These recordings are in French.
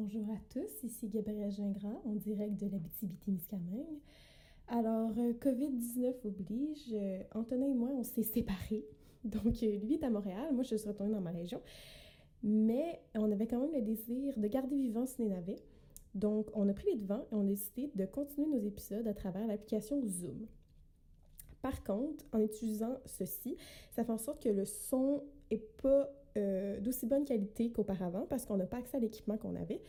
Bonjour à tous, ici Gabrielle Gingras, en direct de l'Abitibi-Témiscamingue. Alors, euh, COVID-19 oblige, euh, Antonin et moi, on s'est séparés. Donc, euh, lui est à Montréal, moi, je suis retournée dans ma région. Mais on avait quand même le désir de garder vivant Ciné-Navet. Donc, on a pris les devants et on a décidé de continuer nos épisodes à travers l'application Zoom. Par contre, en utilisant ceci, ça fait en sorte que le son est pas euh, d'aussi bonne qualité qu'auparavant parce qu'on n'a pas accès à l'équipement qu'on avait.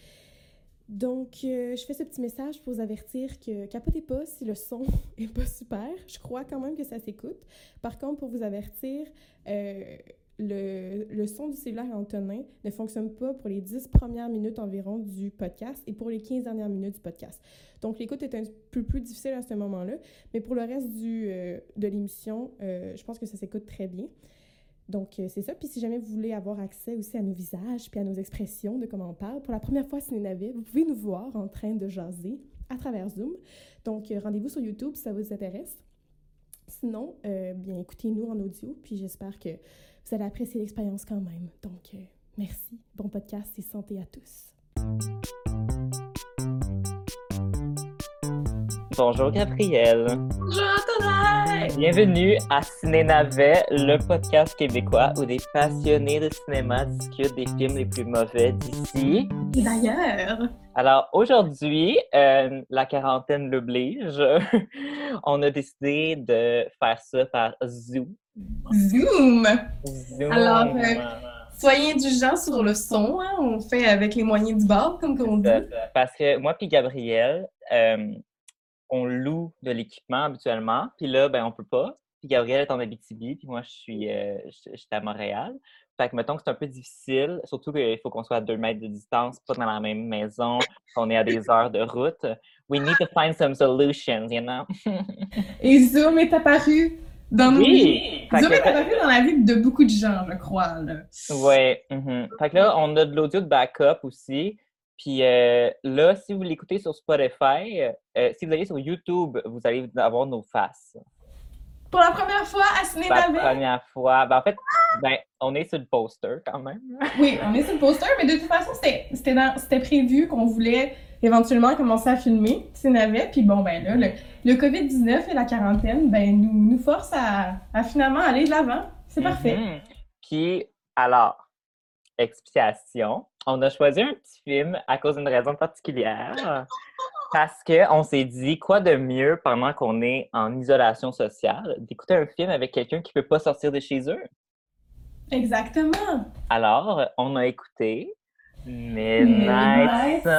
Donc, euh, je fais ce petit message pour vous avertir que capotez pas si le son est pas super. Je crois quand même que ça s'écoute. Par contre, pour vous avertir, euh, le, le, son du cellulaire Antonin ne fonctionne pas pour les 10 premières minutes environ du podcast et pour les 15 dernières minutes du podcast. Donc, l'écoute est un peu plus difficile à ce moment-là, mais pour le reste du, de l'émission, je pense que ça s'écoute très bien. Donc, euh, c'est ça. Puis si jamais vous voulez avoir accès aussi à nos visages puis à nos expressions de comment on parle, pour la première fois Ciné Navet, vous pouvez nous voir en train de jaser à travers Zoom. Donc, euh, rendez-vous sur YouTube si ça vous intéresse. Sinon, euh, bien, écoutez-nous en audio, puis j'espère que vous allez apprécier l'expérience quand même. Donc, merci. Bon podcast et santé à tous. Bonjour Gabrielle. Bonjour Antonin. Bienvenue à Ciné Navet, le podcast québécois où des passionnés de cinéma discutent des films les plus mauvais d'ici. Et d'ailleurs. Alors aujourd'hui, euh, la quarantaine l'oblige. On a décidé de faire ça par Zoom. Zoom. Zoom. Alors. Euh, soyez indulgents sur le son, hein? on fait avec les moyens du bord, comme on dit. Parce que moi puis Gabrielle, euh, on loue de l'équipement habituellement. Puis là, ben, on peut pas. Puis Gabrielle est en Abitibi, puis moi, je suis, euh, à Montréal. Fait que, mettons que c'est un peu difficile, surtout qu'il faut qu'on soit à deux mètres de distance, pas dans la même maison, qu'on est à des heures de route. We need to find some solutions, you know? Et Zoom est apparu dans nos oui. Zoom est apparu dans la vie de beaucoup de gens, je crois. Là. Oui. Mm Fait que là, on a de l'audio de backup aussi. Puis euh, là, si vous l'écoutez sur Spotify, euh, si vous allez sur YouTube, vous allez avoir nos faces. Pour la première fois à Ciné La première fois. Ben, en fait, ben, on est sur le poster quand même. oui, on est sur le poster, mais de toute façon, c'était prévu qu'on voulait éventuellement commencer à filmer Ciné Puis bon, ben là, le, le COVID-19 et la quarantaine, ben, nous, nous forcent à, à finalement aller de l'avant. C'est parfait. Mm-hmm. Puis, alors, explication. On a choisi un petit film à cause d'une raison particulière. Parce qu'on s'est dit, quoi de mieux pendant qu'on est en isolation sociale, d'écouter un film avec quelqu'un qui ne peut pas sortir de chez eux? Exactement. Alors, on a écouté Midnight, Sun.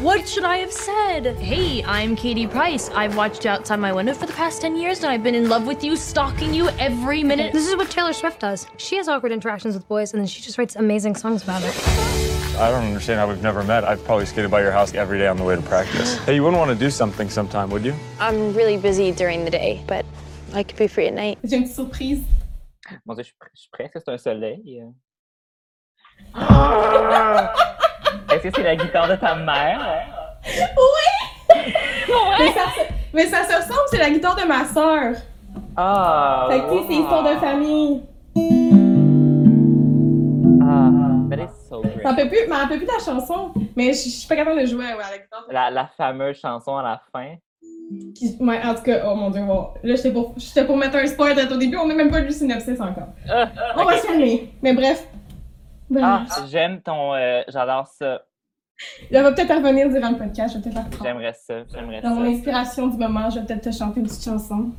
What should I have said? Hey, I'm Katie Price. I've watched you outside my window for the past 10 years and I've been in love with you, stalking you every minute. This is what Taylor Swift does. She has awkward interactions with boys and then she just writes amazing songs about it. I don't understand how we've never met. I've probably skated by your house every day on the way to practice. hey, you wouldn't want to do something sometime, would you? I'm really busy during the day, but I could be free at night. J'ai une surprise. Mon Dieu, je suis prête, c'est un soleil. Euh. Est-ce que c'est la guitare de ta mère? Oui! ouais. mais, ça, mais, ça, se ressemble, c'est la guitare de ma soeur. Ah! Fait que, c'est histoire de famille. Ah, but it's so great. Ça peut plus, mais peut plus la chanson, mais je, suis pas capable de jouer ouais, à la guitare. La, la fameuse chanson à la fin. Ouais, en tout cas, oh mon dieu, bon. Là, j'étais pour, pour mettre un spoil au début, on n'a même pas lu synopsis encore. Uh, on okay. va se calmer. Mais bref, ah, j'aime ton. Euh, j'adore ça. Elle va peut-être revenir durant le podcast, je vais peut-être. J'aimerais ça, j'aimerais ça. Dans mon inspiration du moment, je vais peut-être te chanter une petite chanson.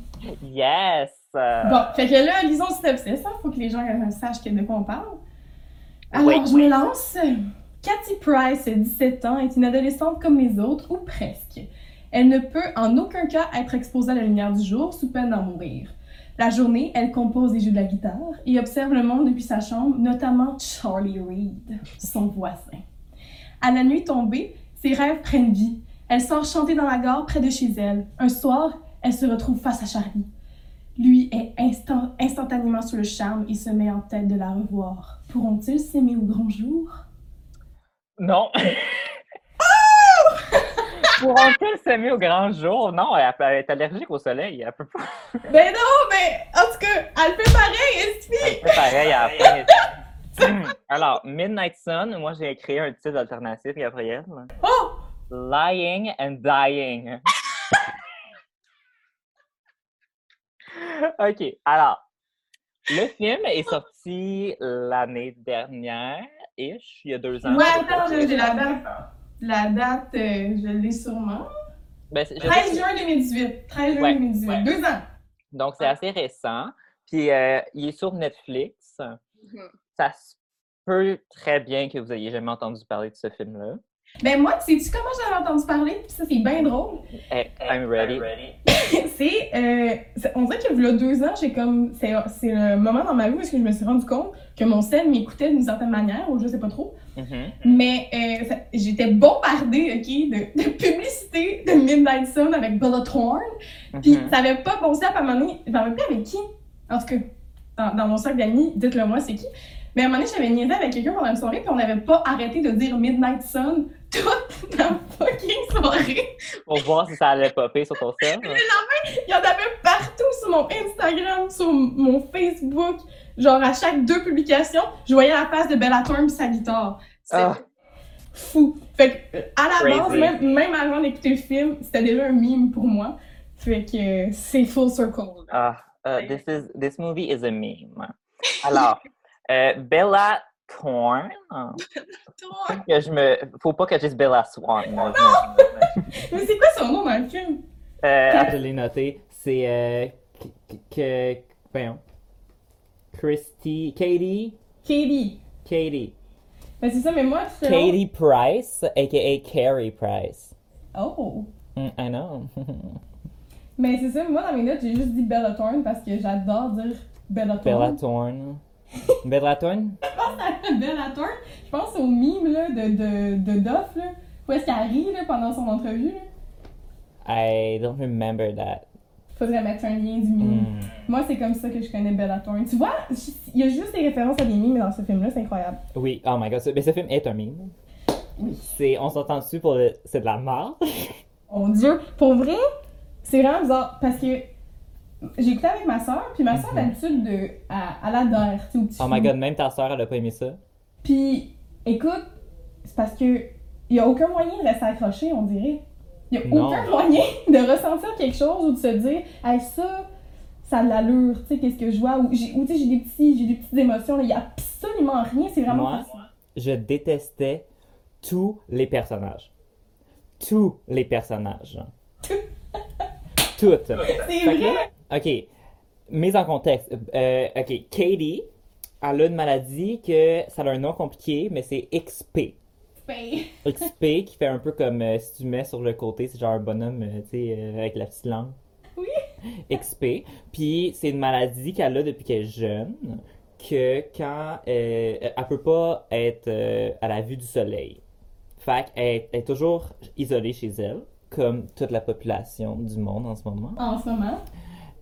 Yes! Bon, fait que là, lisons le synopsis, il faut que les gens sachent de quoi on parle. Alors, je me lance. Cathy Price, 17 ans, est une adolescente comme les autres, ou presque. Elle ne peut en aucun cas être exposée à la lumière du jour sous peine d'en mourir. La journée, elle compose et joue de la guitare et observe le monde depuis sa chambre, notamment Charlie Reed, son voisin. À la nuit tombée, ses rêves prennent vie. Elle sort chanter dans la gare près de chez elle. Un soir, elle se retrouve face à Charlie. Lui est instant, instantanément sur le charme et se met en tête de la revoir. Pourront-ils s'aimer au grand jour? Non. Pourront-elles s'aimer au grand jour? Non, elle, elle est allergique au soleil. Elle peut pas. Ben non, mais en tout cas, elle fait pareil, est-ce Elle fait pareil à la fin. Alors, Midnight Sun, moi j'ai créé un titre alternatif, Gabriel. Oh! Lying and Dying. OK, alors, le film est sorti l'année dernière, ish, il y a deux ans. Ouais, attends, j'ai j'ai la date. La date, euh, je l'ai sûrement. Ben, c'est- je sais 13 que- juin 2018. 13 juin Ouais, 2018. ouais. Deux ans. Donc, c'est assez récent. Puis, euh, il est sur Netflix. Ça se peut très bien que vous ayez jamais entendu parler de ce film-là. Ben moi, sais-tu comment j'en ai entendu parler? Puis ça, c'est bien drôle. Eh, I'm ready. c'est, euh, on dirait que là deux ans, j'ai comme, c'est, c'est le moment dans ma vie où que je me suis rendu compte que mon sel m'écoutait d'une certaine manière, ou je sais pas trop. Mhm. Mais euh, ça- j'étais bombardée, ok, de, de publicité de Midnight Sun avec Bella Thorne. Puis Mhm. ça avait pas bon sens à un moment donné. Je m'en rappelle plus avec qui. En tout cas, dans, dans mon cercle d'amis, dites-le moi, c'est qui. Mais à un moment donné, j'avais niaisé avec quelqu'un pendant une soirée, puis on n'avait pas arrêté de dire Midnight Sun toute la fucking soirée. Pour voir si ça allait popper sur ton sel. Il y en avait partout sur mon Instagram, sur mon Facebook. Genre, à chaque deux publications, je voyais la face de Bella Thorne pis sa guitare. C'était Ah. fou. Fait que, à la Crazy. base, même, même avant d'écouter le film, c'était déjà un meme pour moi. Fait que c'est full circle. Ah, uh, this, is, this movie is a meme. Alors, euh, Bella Thorne. Que je me... Faut pas que je dise Bella Swan. moi, je me- Mais c'est quoi son nom dans le film? Euh, Je l'ai noté. C'est. Euh, que-. Voyons. Christy. Katie? Katie. Katie. Ben c'est ça, mais moi, c'est Katie Price, aka Carrie Price. Oh! Mm, I know. Mais c'est ça, moi, dans mes notes, j'ai juste dit Bella Thorne parce que j'adore dire Bella Thorne. Bella Thorne. Bella Thorne? Je pense à Bella Thorne. Je pense au mime là, de, de, de Duff, là, où est-ce qu'elle rit là, pendant son entrevue. Là? I don't remember that. Faudrait mettre un lien du mime. Mm. Moi, c'est comme ça que je connais Bella Thorne. Tu vois, il y a juste des références à des mimes dans ce film-là, c'est incroyable. Oui, oh my god. ce- Mais ce film est un meme. C'est, on s'entend dessus pour le. C'est de la merde. Oh Dieu! Pour vrai, c'est vraiment bizarre parce que j'ai écouté avec ma soeur, puis ma soeur, d'habitude, de, elle, elle adhère, tu sais, au petit Oh my fou. god, même ta soeur, elle a pas aimé ça. Puis, écoute, c'est parce que il y a aucun moyen de rester accroché, on dirait. Il y a Non. aucun moyen de ressentir quelque chose ou de se dire, hey, ça, ça a de l'allure, tu sais, qu'est-ce que je vois, ou, j'ai- ou tu sais, j'ai des petits, j'ai des petites émotions, là. il y a absolument rien, c'est vraiment Moi, facile. je détestais tous les personnages. Tous les personnages. Toutes. C'est vrai! ok, mise en contexte. Euh, ok, Katie, elle a une maladie que ça a un nom compliqué, mais c'est XP. Ben, XP qui fait un peu comme euh, si tu mets sur le côté, c'est genre un bonhomme, euh, tu sais, euh, avec la petite langue. Oui. XP. Puis c'est une maladie qu'elle a depuis qu'elle est jeune, que quand euh, elle peut pas être euh, à la vue du soleil. Fait qu'elle elle est toujours isolée chez elle, comme toute la population du monde en ce moment. En ce moment.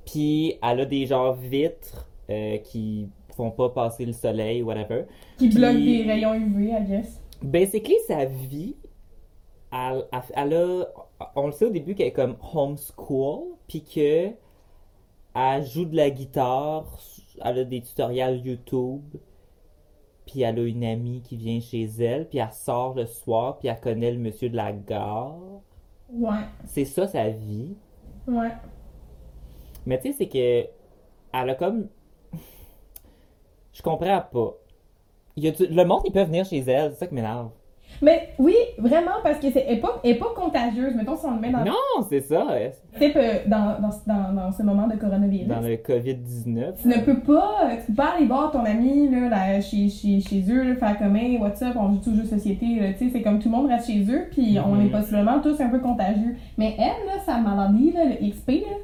Puis elle a des genres vitres euh, qui font pas passer le soleil, whatever. Qui Puis- bloque des rayons UV, I guess. Basically, sa vie, elle, elle- elle a, on le sait au début qu'elle est comme homeschool, puis que elle joue de la guitare, elle a des tutoriels YouTube, puis elle a une amie qui vient chez elle, puis elle sort le soir, puis elle connaît le monsieur de la gare. Ouais, C'est ça sa vie. ouais. Mais tu sais, c'est que elle a comme. Je comprends pas. Il y a du- Le monde, ils peuvent venir chez elle, c'est ça qui m'énerve. Mais oui, vraiment, parce que c'est elle est pas, est pas contagieuse. Mettons, si on le met dans, Non, c'est ça. euh, type, euh, dans, dans, dans, dans ce moment de coronavirus. Dans le COVID-19. Tu ne peux pas, tu peux pas aller voir ton ami là, là, chez, chez, chez eux, là, faire comme hey, what's up, on joue de société, tu c'est comme tout le monde reste chez eux, puis on Mhm. est possiblement tous un peu contagieux. Mais elle, là, sa maladie, là, le XP, là,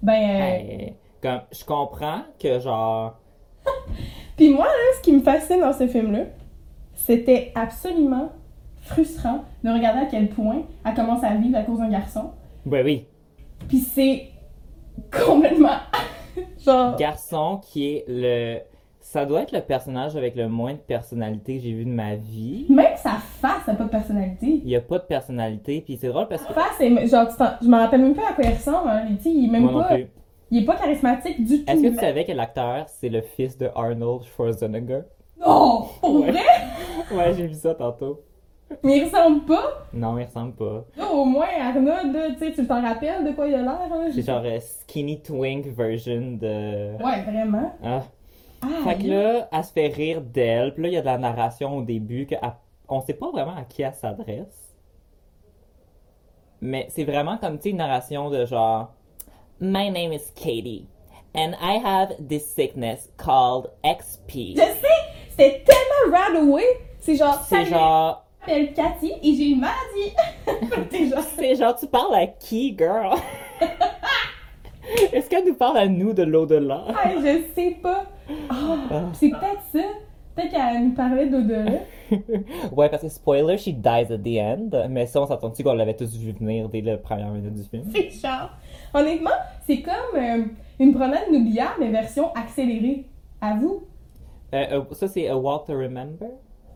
ben, euh, Hey, comme, je comprends que genre. Puis moi, là, ce qui me fascine dans ce film-là, c'était absolument frustrant de regarder à quel point elle commence à vivre à cause d'un garçon. Ouais, oui. Puis c'est complètement genre Garçon qui est le. Ça doit être le personnage avec le moins de personnalité que j'ai vu de ma vie. Même sa face n'a pas de personnalité. Il y a pas de personnalité, puis c'est drôle parce que. Sa face, est, genre, je me rappelle même pas à quoi il ressemble. Hein. Il, est même Moi non pas. plus. Il est pas charismatique du tout. Est-ce que tu savais que l'acteur, c'est le fils de Arnold Schwarzenegger? Non! Pour Ouais. vrai? Ouais, j'ai vu ça tantôt. Mais il ressemble pas. Non, il ressemble pas. Là, au moins, Arnold, là, tu sais, tu t'en rappelles de quoi il a l'air? hein? C'est genre euh, skinny twink version de. Ouais, vraiment. Ah. Ah, Fait que là, elle se fait rire d'elle. Puis là, il y a de la narration au début que elle- on sait pas vraiment à qui elle s'adresse. Mais c'est vraiment comme, tu sais, une narration de genre My name is Katie and I have this sickness called XP. Je sais! C'était tellement Radaway! C'est genre, C'est genre, m'appelle Cathy et j'ai une maladie! Genre, c'est genre, tu parles à qui, girl? Est-ce qu'elle nous parle à nous de l'au-delà? ah, je sais pas. Ah, c'est peut-être ça. Peut-être qu'elle nous parlait d'au-delà. ouais, parce que spoiler, she dies at the end. Mais ça, on s'attend-tu qu'on l'avait tous vu venir dès la première minute du film? C'est genre. Honnêtement, c'est comme euh, une promenade inoubliable, mais version accélérée. À vous? Euh, euh, ça, c'est A Walk to Remember?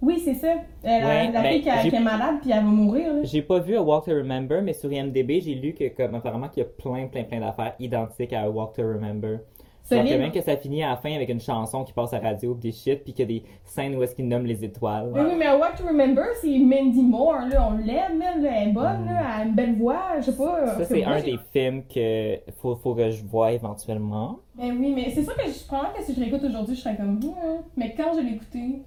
Oui, c'est ça. Euh, la- Ouais, la ben, fille qui, a- j'ai- qui est malade puis elle va mourir. J'ai pas vu A Walk to Remember, mais sur IMDb, j'ai lu que, comme, apparemment, qu'il y a plein, plein, plein d'affaires identiques à A Walk to Remember. Solide. même que ça finit à la fin avec une chanson qui passe à la radio, des shit, puis qu'il y a des scènes où est-ce qu'ils nomment les étoiles. Mais oui, mais à What to Remember, c'est Mandy Moore, là. On l'aime, elle, elle est bonne, là. Elle a une belle voix, je sais pas. Ça, c'est un des films que faut, faut que je vois éventuellement. Ben oui, mais c'est sûr que je prends que si je l'écoute aujourd'hui, je serais comme vous, hein. Mais quand je l'ai écouté,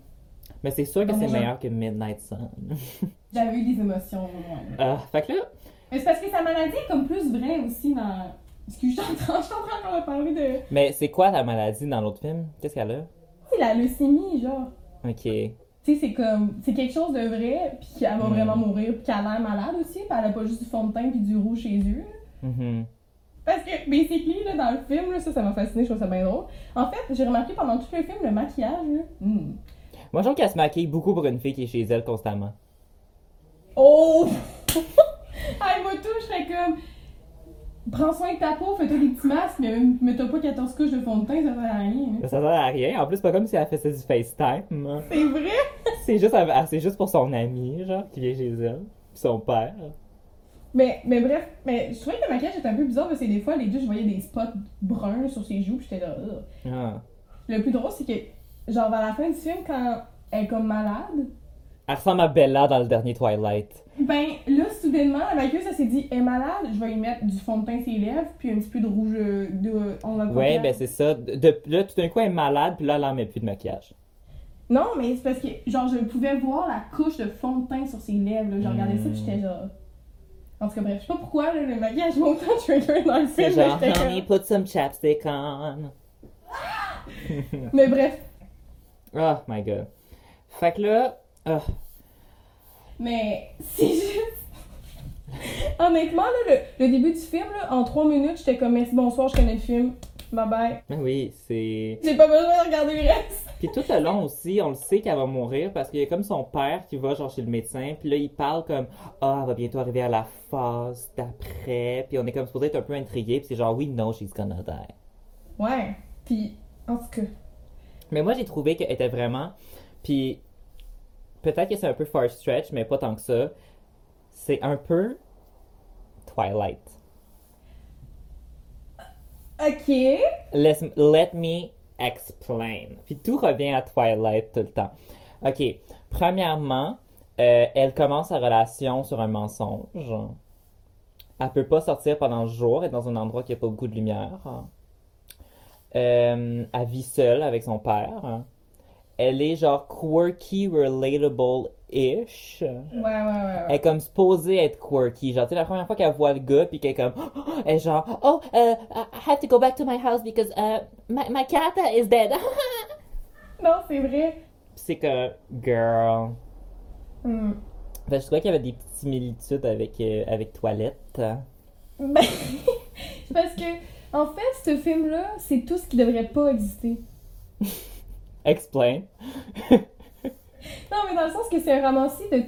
Mais c'est sûr que c'est meilleur que Midnight Sun. j'avais eu des émotions au moins. Ah, fait que là, Mais c'est parce que sa maladie est comme plus vraie aussi dans. Excuse, je suis en train, de parler de. mais c'est quoi la maladie dans l'autre film? Qu'est-ce qu'elle a? C'est la leucémie, genre. Ok. Tu sais, c'est comme. C'est quelque chose de vrai, puis qu'elle va Mm. vraiment mourir, puis qu'elle a l'air malade aussi, puis elle a pas juste du fond de teint puis du rouge chez les yeux. Mhm. Parce que, basically, là, dans le film, là, ça, ça m'a fasciné, je trouve ça bien drôle. En fait, j'ai remarqué pendant tout le film, le maquillage, là. hmm. Moi, je trouve qu'elle se maquille beaucoup pour une fille qui est chez elle constamment. Oh! ah, moi, tout, je serais comme. Prends soin de ta peau, fais-toi des petits masques, mais mets-toi pas 14 couches de fond de teint, ça sert à rien. hein. Ça sert à rien. En plus, pas comme si elle faisait du FaceTime. C'est vrai? C'est juste, c'est juste pour son ami, genre, qui vient chez elle. Puis son père. Mais, mais bref, mais je trouvais que le maquillage était un peu bizarre parce que des fois, les deux, je voyais des spots bruns sur ses joues, pis j'étais là. Ah. Le plus drôle, c'est que, genre, vers la fin du film, quand elle est comme malade, Elle ressemble à Bella dans le dernier Twilight. Ben, là, soudainement, la maquilleuse, elle s'est dit, elle est malade, je vais lui mettre du fond de teint sur les lèvres, puis un petit peu de rouge de on va Ouais, ben c'est ça. De, là, tout d'un coup, elle est malade, puis là, elle en met plus de maquillage. Non, mais c'est parce que, genre, je pouvais voir la couche de fond de teint sur ses lèvres, là. Je regardais ça, puis j'étais genre. En tout cas, bref, je sais pas pourquoi, là, le maquillage m'a autant trigger dans le C'est film, mais genre, honey, put some chapstick on. Mais bref, Oh my god. Fait que là, ah, mais c'est juste. Honnêtement, là, le, le début du film, là, en trois minutes, j'étais comme, merci, bonsoir, je connais le film, bye bye. ben oui, c'est. J'ai pas besoin de regarder le reste. Puis tout le long aussi, on le sait qu'elle va mourir parce qu'il y a comme son père qui va genre chez le médecin, puis là il parle comme ah elle va bientôt arriver à la phase d'après, puis on est comme supposé être un peu intrigué, puis c'est genre we know she's gonna die. Ouais, puis, en tout cas. Mais moi j'ai trouvé qu'elle était vraiment, puis peut-être que c'est un peu far stretch, mais pas tant que ça. C'est un peu Twilight. Ok. Let, let me explain. Puis tout revient à Twilight tout le temps. Ok. Premièrement, euh, elle commence sa relation sur un mensonge. Elle peut pas sortir pendant le jour, est dans un endroit qui a pas beaucoup de lumière. Euh, elle vit seule avec son père. Elle est genre quirky, relatable-ish. Ouais, ouais, ouais. Elle est comme supposée être quirky. Genre, tu sais, la première fois qu'elle voit le gars, puis qu'elle est comme, elle est genre, oh, uh, I have to go back to my house because uh, my, my cat is dead. Non, c'est vrai. c'est que, girl. Fait que je trouvais qu'il y avait des petites similitudes avec, euh, avec Toilette. Ben, parce que, en fait, ce film-là, c'est tout ce qui devrait pas exister. Explain. Non, mais dans le sens que c'est un ramassis de,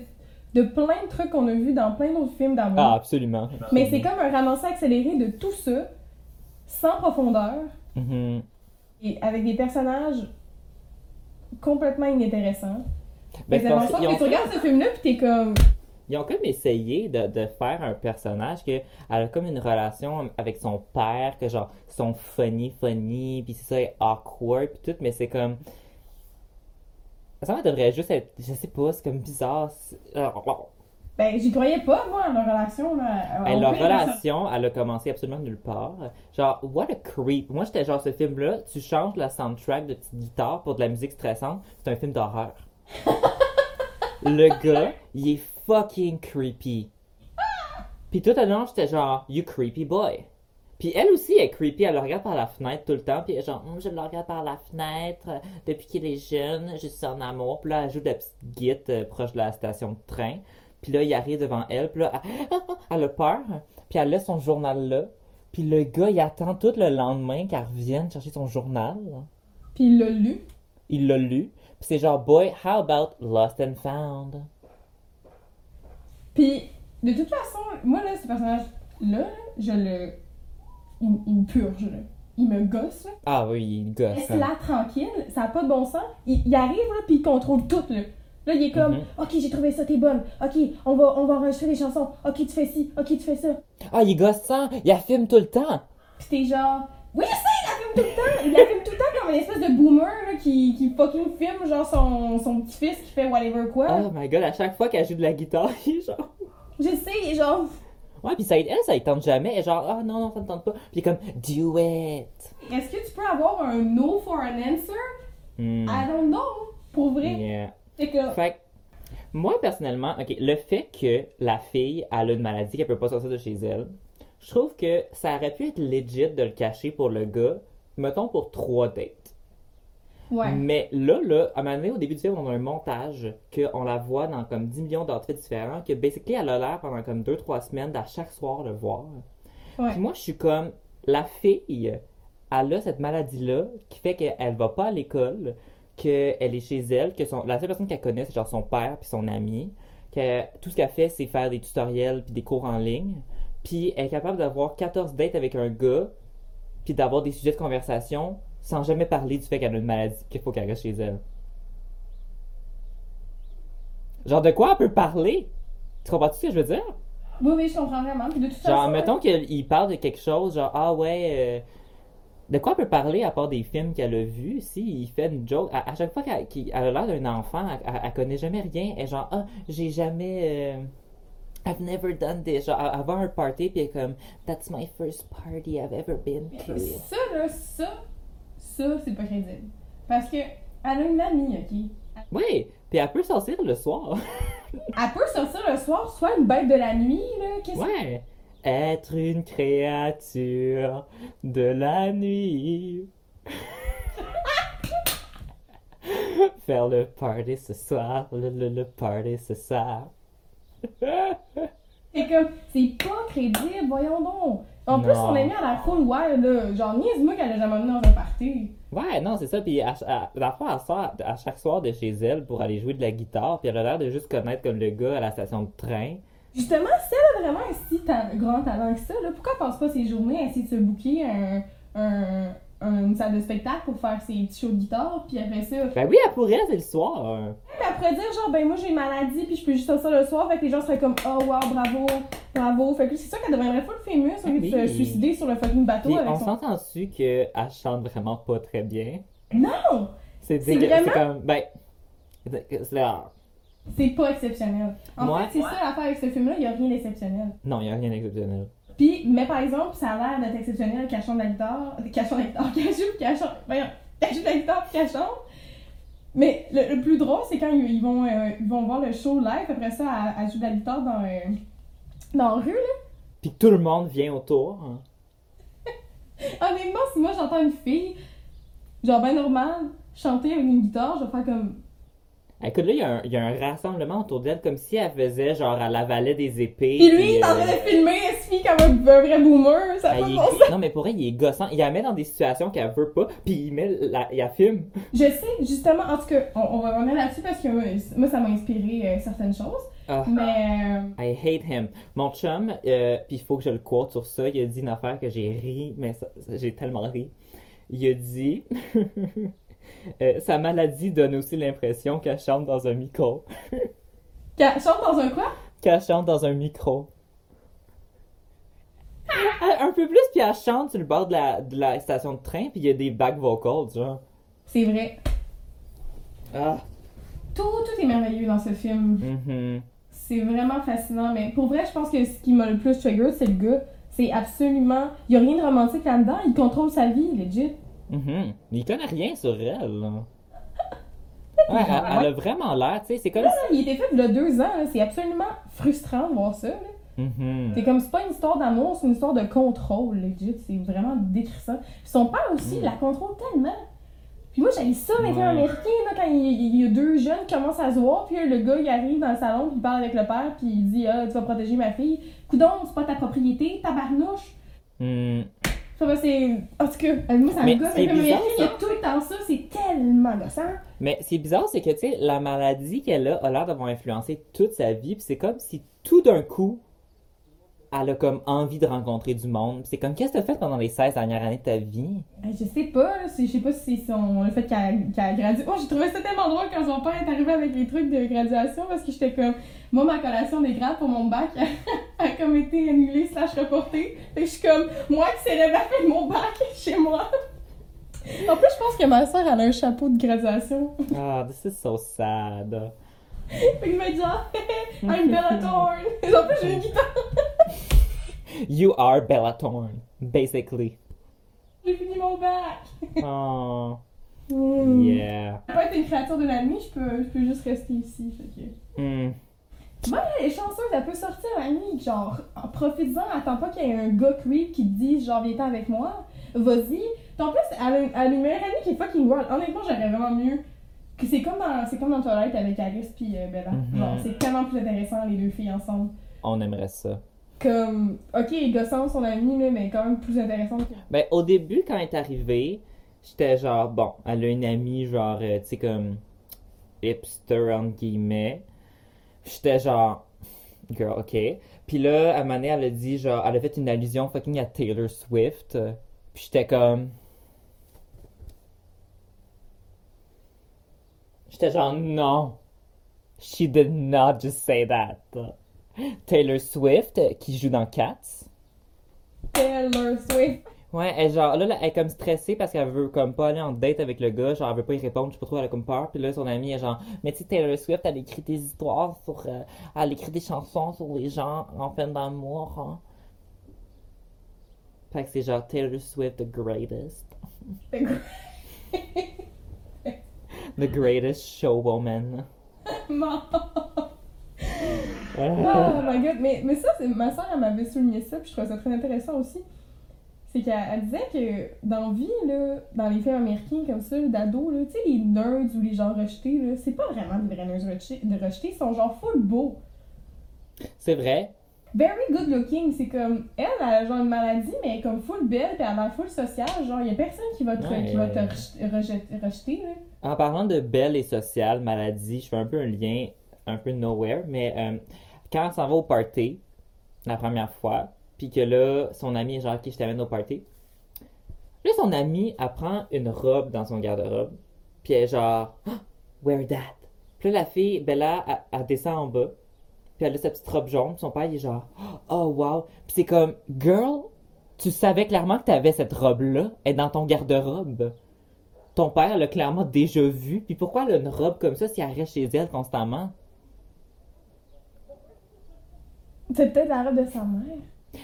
de plein de trucs qu'on a vus dans plein d'autres films d'amour. Ah, absolument. mais c'est comme un ramassis accéléré de tout ça, sans profondeur, Mhm. et avec des personnages complètement inintéressant. Ben, Mais je dans le sens que tu regardes ce film-là, puis t'es comme. Ils ont comme essayé de, de faire un personnage que elle a comme une relation avec son père, que genre, ils sont funny, funny, puis c'est ça, est awkward, puis tout, mais c'est comme. Ça devrait juste être. Je sais pas, c'est comme bizarre. euh, Ben, j'y croyais pas, moi, leur relation, là. Ben, Au leur relation, elle a commencé absolument nulle part. Genre, what a creep. Moi, j'étais genre, ce film-là, tu changes la soundtrack de petite guitare pour de la musique stressante, c'est un film d'horreur. le gars, il est fucking creepy. Puis tout à l'heure, j'étais genre, you creepy boy. Puis elle aussi est creepy, elle le regarde par la fenêtre tout le temps, puis elle est genre, Hum, je le regarde par la fenêtre, euh, depuis qu'il est jeune, je suis en amour. Puis là, elle joue de la petite guite euh, proche de la station de train. Puis là, il arrive devant elle, puis là, elle, elle a peur, puis elle laisse son journal là. Puis le gars, il attend tout le lendemain qu'elle revienne chercher son journal. Puis il l'a lu? Il l'a lu. Puis c'est genre, boy, how about Lost and Found? Puis, de toute façon, moi, là, ce personnage-là, je le. Il, il me purge, là. Il me gosse, là. Ah oui, il gosse. hein. Laisse-la tranquille, ça n'a pas de bon sens. Il, il arrive, là, puis il contrôle tout, là. Là, il est comme, Mhm. OK, j'ai trouvé ça, t'es bonne. OK, on va, on va enregistrer des chansons. OK, tu fais ci. OK, tu fais ça. Ah, il est gossant! Il affirme tout le temps! Puis t'es genre, oui, je sais, tout le temps. Il filme tout le temps comme une espèce de boomer, là, qui, qui fucking filme, genre, son, son petit-fils qui fait whatever quoi. Oh my god, à chaque fois qu'elle joue de la guitare, il est genre. Je sais, il est genre, Ouais, puis ça, elle, ça ne tente jamais. Genre, ah non, non, ça ne tente pas. Puis comme, do it! est-ce que tu peux avoir un no for an answer? Hmm, I don't know. Pour vrai. yeah. Fait que, Fait moi, personnellement, ok, le fait que la fille elle a une maladie qu'elle peut pas sortir de chez elle, je trouve que ça aurait pu être legit de le cacher pour le gars, mettons pour trois dates. ouais. Mais là, là, à un moment donné, au début du film, on a un montage qu'on la voit dans comme 10 millions d'outfits différents, que basically, elle a l'air pendant comme 2-3 semaines d'à chaque soir le voir. Ouais. Puis moi, je suis comme, la fille, elle a cette maladie-là qui fait qu'elle va pas à l'école, qu'elle est chez elle, que son, la seule personne qu'elle connaît, c'est genre son père puis son ami, que tout ce qu'elle fait, c'est faire des tutoriels puis des cours en ligne, puis elle est capable d'avoir 14 dates avec un gars, puis d'avoir des sujets de conversation sans jamais parler du fait qu'elle a une maladie, qu'il faut qu'elle reste chez elle. Genre, de quoi elle peut parler? Tu comprends ce que je veux dire? Oui, oui, je comprends vraiment. Puis de toute Genre, façon, mettons qu'il parle de quelque chose, genre, ah ouais, euh, de quoi elle peut parler à part des films qu'elle a vus? Si, il fait une joke? À, à chaque fois qu'elle a l'air d'un enfant, elle, elle- elle connaît jamais rien. Est genre, ah, j'ai jamais. euh, I've never done this. Genre, à un party, puis comme, That's my first party I've ever been to. Ça, là, ça, ça, c'est pas crédible. Parce que, elle a une amie, ok? Oui, puis elle peut sortir le soir. Elle peut sortir le soir, soit une bête de la nuit, là. Qu'est-ce que Ouais. Être une créature de la nuit. Faire le party ce soir, le, le, le party ce soir. C'est comme, c'est pas crédible, voyons donc. En plus, Non. son amie a la full wild, là. Genre, niaise-moi qu'elle a jamais amené dans un party. Ouais, non, c'est ça. Puis à, à, la fois, elle sort à chaque soir de chez elle pour aller jouer de la guitare. Puis elle a l'air de juste connaître comme le gars à la station de train. Justement, si elle a vraiment un si grand talent que ça, là, pourquoi elle passe pas ses journées à essayer de se un, un, un- une salle de spectacle pour faire ses petits shows de guitare, puis après ça, Ben oui, elle pourrait, c'est le soir. Puis après dire genre ben moi j'ai une maladie puis je peux juste sortir le soir fait que les gens seraient comme oh wow bravo bravo fait que c'est ça qu'elle deviendrait full famous au lieu de se suicider sur le fucking bateau Puis avec on son s'entend-tu qu'elle chante vraiment pas très bien? non C'est vraiment- comme, ben. c'est pas exceptionnel en Moi- fait c'est ça l'affaire avec ce film là il y a rien d'exceptionnel Non, il a rien d'exceptionnel. Puis mais par exemple ça a l'air d'être exceptionnel chante de la guitare chante de la guitare qu'elle chante voyons joue de la guitare chante mais le, le plus drôle c'est quand ils, ils vont euh, ils vont voir le show live après ça elle, elle joue de la guitare dans euh, dans la rue là Puis que tout le monde vient autour. hein. Honnêtement, si moi j'entends une fille, genre ben normal, chanter avec une guitare, je vais faire comme. Écoute, là, il y, a un, il y a un rassemblement autour d'elle, comme si elle faisait, genre, elle avalait des épées. Puis lui, il puis, est en euh, train de filmer SFI comme un, vrai boomer, ça est- bon sens. Non, mais pour elle, il est gossant. Il la met dans des situations qu'elle veut pas, puis il met la, il la filme. Je sais, justement, en tout cas, on, on va revenir là-dessus parce que euh, moi ça m'a inspiré euh, certaines choses. Ah. Mais. euh, I hate him. Mon chum, euh, puis il faut que je le quote sur ça, il a dit une affaire que j'ai ri, mais j'ai tellement ri. Il a dit euh, sa maladie donne aussi l'impression qu'elle chante dans un micro. Qu'elle chante dans un quoi? Qu'elle chante dans un micro. Elle- Un peu plus, puis elle chante sur le bord de la, de la station de train, puis il y a des back vocals, genre. C'est vrai. Ah. Tout, tout est merveilleux dans ce film. mhm. C'est vraiment fascinant, mais pour vrai, je pense que ce qui m'a le plus trigger, c'est le gars. C'est absolument. Il y a rien de romantique là-dedans, il contrôle sa vie, legit. Mhm. Il connaît rien sur elle. là. Ouais, elle, elle a vraiment l'air, tu sais, c'est comme Là, il était fait il y a deux ans, c'est absolument frustrant de voir ça. là. Mhm. C'est comme, c'est pas une histoire d'amour, c'est une histoire de contrôle, legit. C'est vraiment décrissant. Puis son père aussi, il la contrôle tellement. Puis moi, j'avais ça, films Ouais. américains, là, quand il, il y a deux jeunes qui commencent à se voir, puis le gars, il arrive dans le salon, puis il parle avec le père, puis il dit, ah, tu vas protéger ma fille. Coudon, c'est pas ta propriété, tabarnouche. Hmm. Ça va, c'est. En tout cas, euh, moi, ça Mais me gosse. c'est bizarre, il y a tout le temps ça, c'est tellement gossant. Mais c'est bizarre, c'est que, tu sais, la maladie qu'elle a a l'air d'avoir influencé toute sa vie, puis c'est comme si tout d'un coup, elle a comme envie de rencontrer du monde. C'est comme, qu'est-ce que t'as fait pendant les 16 dernières années de ta vie? Euh, Je sais pas, je sais pas si c'est son, le fait qu'elle qu'elle a gradué. Moi, j'ai trouvé ça tellement drôle quand son père est arrivé avec les trucs de graduation parce que j'étais comme, moi, ma collation des grades pour mon bac a comme été annulée slash reportée. Fait que je suis comme, moi qui fin de mon bac chez moi. En plus, je pense que ma soeur, elle a un chapeau de graduation. Ah, this is so sad. Fait que je me dis, ah, I'm Bella Thorne. En plus, j'ai une guitare. You are Bella Thorne, basically. J'ai fini mon bac. Oh, Mm. yeah. Je peux pas être une créature de la nuit, je peux, je peux juste rester ici. Fait que... Hmm. Moi, elle est chanceuse, elle peut sortir la nuit, genre, en profitant, attends pas qu'il y ait un gars creep qui te dise, genre, viens avec moi, vas-y. En plus, elle a, elle a une meilleure amie qui est fucking wild. Honnêtement, j'aurais vraiment mieux. que C'est comme dans, c'est comme dans Twilight avec Alice puis euh, Bella. Genre, c'est tellement plus intéressant, les deux filles ensemble. On aimerait ça. Comme, ok, gossant son amie, là, mais quand même plus intéressant que. Ben, au début, quand elle est arrivée, j'étais genre, bon, elle a une amie, genre, euh, tu sais, comme hipster, entre guillemets. J'étais genre, girl, ok. Puis là, à un moment donné, elle a dit, genre, elle a fait une allusion fucking à Taylor Swift. Puis j'étais comme. J'étais genre, non. She did not just say that. Taylor Swift, euh, qui joue dans Cats. Taylor Swift. Ouais, elle, genre, là, là, elle est comme stressée parce qu'elle veut comme pas aller en date avec le gars, genre, elle veut pas y répondre, je sais pas trop, elle a comme peur. Puis là, son amie est genre, mais tu sais, Taylor Swift, elle écrit des histoires sur. euh, elle écrit des chansons sur les gens en peine d'amour, hein. Fait que c'est genre Taylor Swift, the greatest. The greatest showwoman. Mort. Ah. Oh my god, mais, mais ça, ma soeur, elle m'avait souligné ça, puis je trouvais ça très intéressant aussi. C'est qu'elle elle disait que dans la vie, là, dans les films américains comme ça, d'ados, tu sais, les nerds ou les gens rejetés, là, c'est pas vraiment des vrais nerds rejetés, de rejetés, ils sont genre full beaux. C'est vrai. Very good looking, c'est comme, elle, elle a genre une maladie, mais elle est comme full belle, puis elle a full sociale, genre, y a personne qui va te, Ouais, qui va te rejet- rejet- rejeter, là. En parlant de belle et sociale, maladie, je fais un peu un lien un peu nowhere, mais euh, quand on s'en va au party, la première fois, puis que là, son ami est genre, ok, je t'amène au party. Là, son ami, elle prend une robe dans son garde-robe, puis elle est genre, Ah, wear that? Puis là, la fille, Bella, elle, elle descend en bas, puis elle a sa petite robe jaune, puis son père, il est genre, oh wow. Puis c'est comme, girl, tu savais clairement que t'avais cette robe-là, elle est dans ton garde-robe ton père l'a clairement déjà vu. Puis pourquoi elle a une robe comme ça si elle reste chez elle constamment? C'est peut-être la robe de sa mère.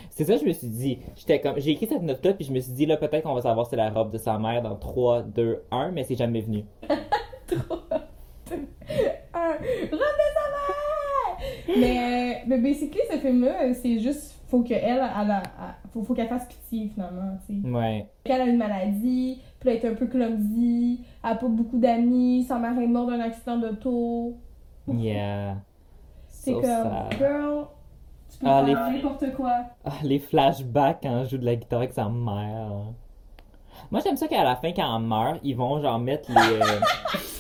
C'est ça je me suis dit. J'étais comme, j'ai écrit cette note-là, puis je me suis dit, là, peut-être qu'on va savoir si c'est la robe de sa mère dans 3, 2, 1, mais c'est jamais venu. Un robe de sa mère! Mais, euh, mais basically, ce film-là, c'est juste, faut qu'elle, elle, elle- faut, faut qu'elle fasse pitié, finalement, tu sais. Ouais. Elle a une maladie, puis elle est un peu clumsy, elle a pas beaucoup d'amis, sa mère est morte d'un accident d'auto. Yeah. C'est So comme, sad. girl, tu peux Ah, faire les- n'importe quoi. Ah, les flashbacks quand elle joue de la guitare avec sa mère. Moi, j'aime ça qu'à la fin, quand elle meurt, ils vont genre mettre les. euh,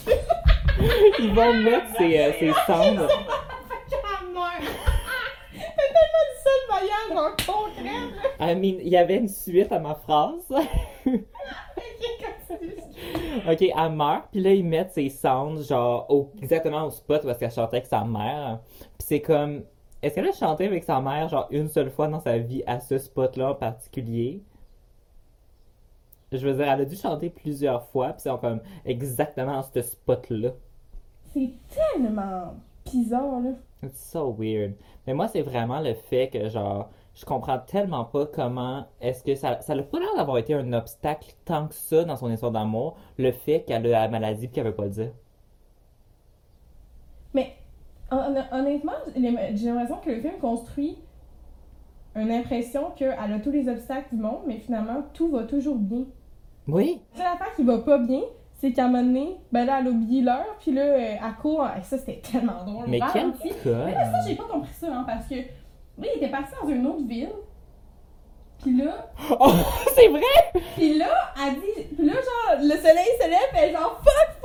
ils vont mettre ses, euh, ses cendres. Ah. I mean, il y avait une suite à ma phrase. Ok, elle meurt, puis là, ils mettent ses sounds, genre, au- exactement au spot où qu'elle chantait avec sa mère. Puis c'est comme, est-ce qu'elle a chanté avec sa mère, genre, une seule fois dans sa vie à ce spot-là en particulier? Je veux dire, elle a dû chanter plusieurs fois, puis c'est comme exactement dans ce spot-là. C'est tellement bizarre, là. It's so weird. Mais moi, c'est vraiment le fait que, genre, je comprends tellement pas comment est-ce que ça, ça n'a pas l'air d'avoir été un obstacle tant que ça dans son histoire d'amour, le fait qu'elle a la maladie et qu'elle veut pas le dire. Honnêtement, j'ai l'impression que le film construit une impression qu'elle a tous les obstacles du monde, mais finalement, tout va toujours bien. Oui. C'est l'affaire qui va pas bien, c'est qu'à un moment donné, ben là, elle a oublié l'heure, puis là, euh, elle court. Et ça, c'était tellement drôle. Mais quel. Mais là, ça, j'ai pas compris ça, hein, parce que là, il était parti dans une autre ville. Puis là, Oh, c'est vrai! puis là, elle dit, puis là, genre, le soleil se lève, elle genre, fuck,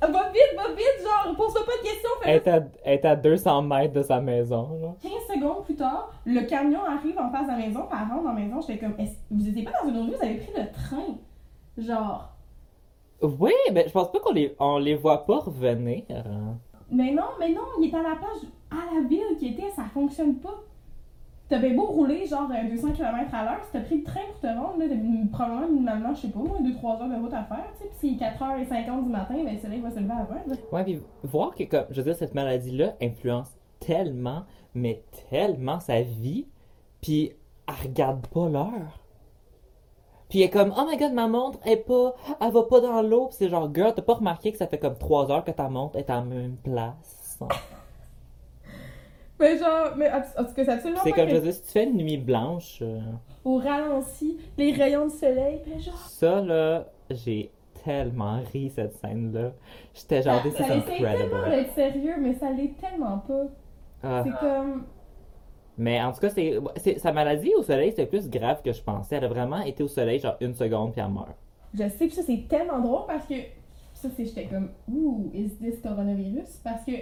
va vite, va vite, genre, pose-toi pas de questions, Elle est, à, elle est à 200 mètres de sa maison, genre. 15 secondes plus tard, le camion arrive en face de la maison, puis elle rentre dans la maison. J'étais comme, vous étiez pas dans une autre ville, vous avez pris le train? Genre, Oui, mais je pense pas qu'on les, on les voit pas revenir. hein. mais non, mais non, il est à la plage, à la ville qui était, ça fonctionne pas. T'avais beau rouler genre euh, 200 km à l'heure, si t'as pris le train pour te rendre, là, t'as probablement minimalement, je sais pas, moi, 2-3 heures de route à faire, tu sais, pis c'est 4h50 du matin, ben le soleil va se lever avant. là. Ouais, puis voir que, comme, je veux dire, cette maladie-là influence tellement, mais tellement sa vie, puis elle regarde pas l'heure. Puis elle est comme, oh my god, ma montre est pas, elle va pas dans l'eau, Puis c'est genre, girl, t'as pas remarqué que ça fait comme 3 heures que ta montre est à la même place? Mais genre, mais en tout cas, c'est absolument C'est comme, je veux dire, si tu fais une nuit blanche, euh, au ralenti, les rayons de soleil, pis genre. ça là, j'ai tellement ri cette scène-là. J'étais genre, this ça is essaie tellement incredible. d'être sérieux, mais ça l'est tellement pas. Ah. C'est comme. Mais en tout cas, c'est, c'est- sa maladie au soleil, c'était plus grave que je pensais. Elle a vraiment été au soleil genre une seconde puis elle meurt. Je sais que ça c'est tellement drôle parce que ça c'est j'étais comme ouh is this coronavirus parce que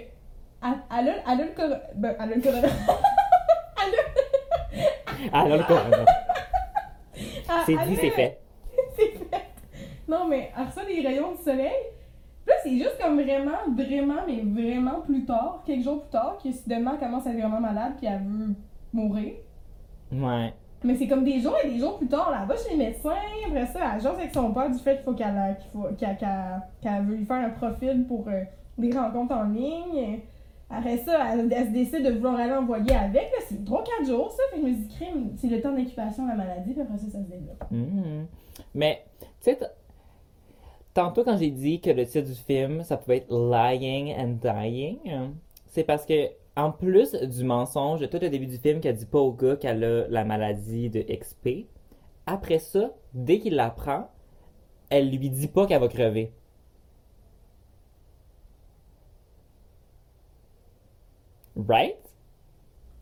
elle, elle a, elle a le coro- ben, elle a le coronavirus. Ah là, le corona. Ah, C'est dit, c'est fait. c'est fait. Non mais elle reçoit des rayons de soleil. Là c'est juste comme vraiment vraiment mais vraiment plus tard quelques jours plus tard que soudainement elle commence à être vraiment malade puis elle veut mourir. Ouais. Mais c'est comme des jours et des jours plus tard, là, va chez le médecin, après ça, elle jase avec son père du fait qu'il faut qu'elle qu'elle qu'elle- qu'elle veut lui faire un profil pour euh, des rencontres en ligne. Après ça, elle, se décide de vouloir aller envoyer avec. Là, c'est 3-4 jours, ça. Fait que je me dis, crime, c'est le temps d'incubation de la maladie, puis après ça, ça se développe. Mhm. Mais, tu sais, tantôt quand j'ai dit que le titre du film, ça pouvait être Lying and Dying, c'est parce que, en plus du mensonge tout le début du film qu'elle dit pas au gars qu'elle a la maladie de XP, après ça, dès qu'il l'apprend, elle lui dit pas qu'elle va crever. Right?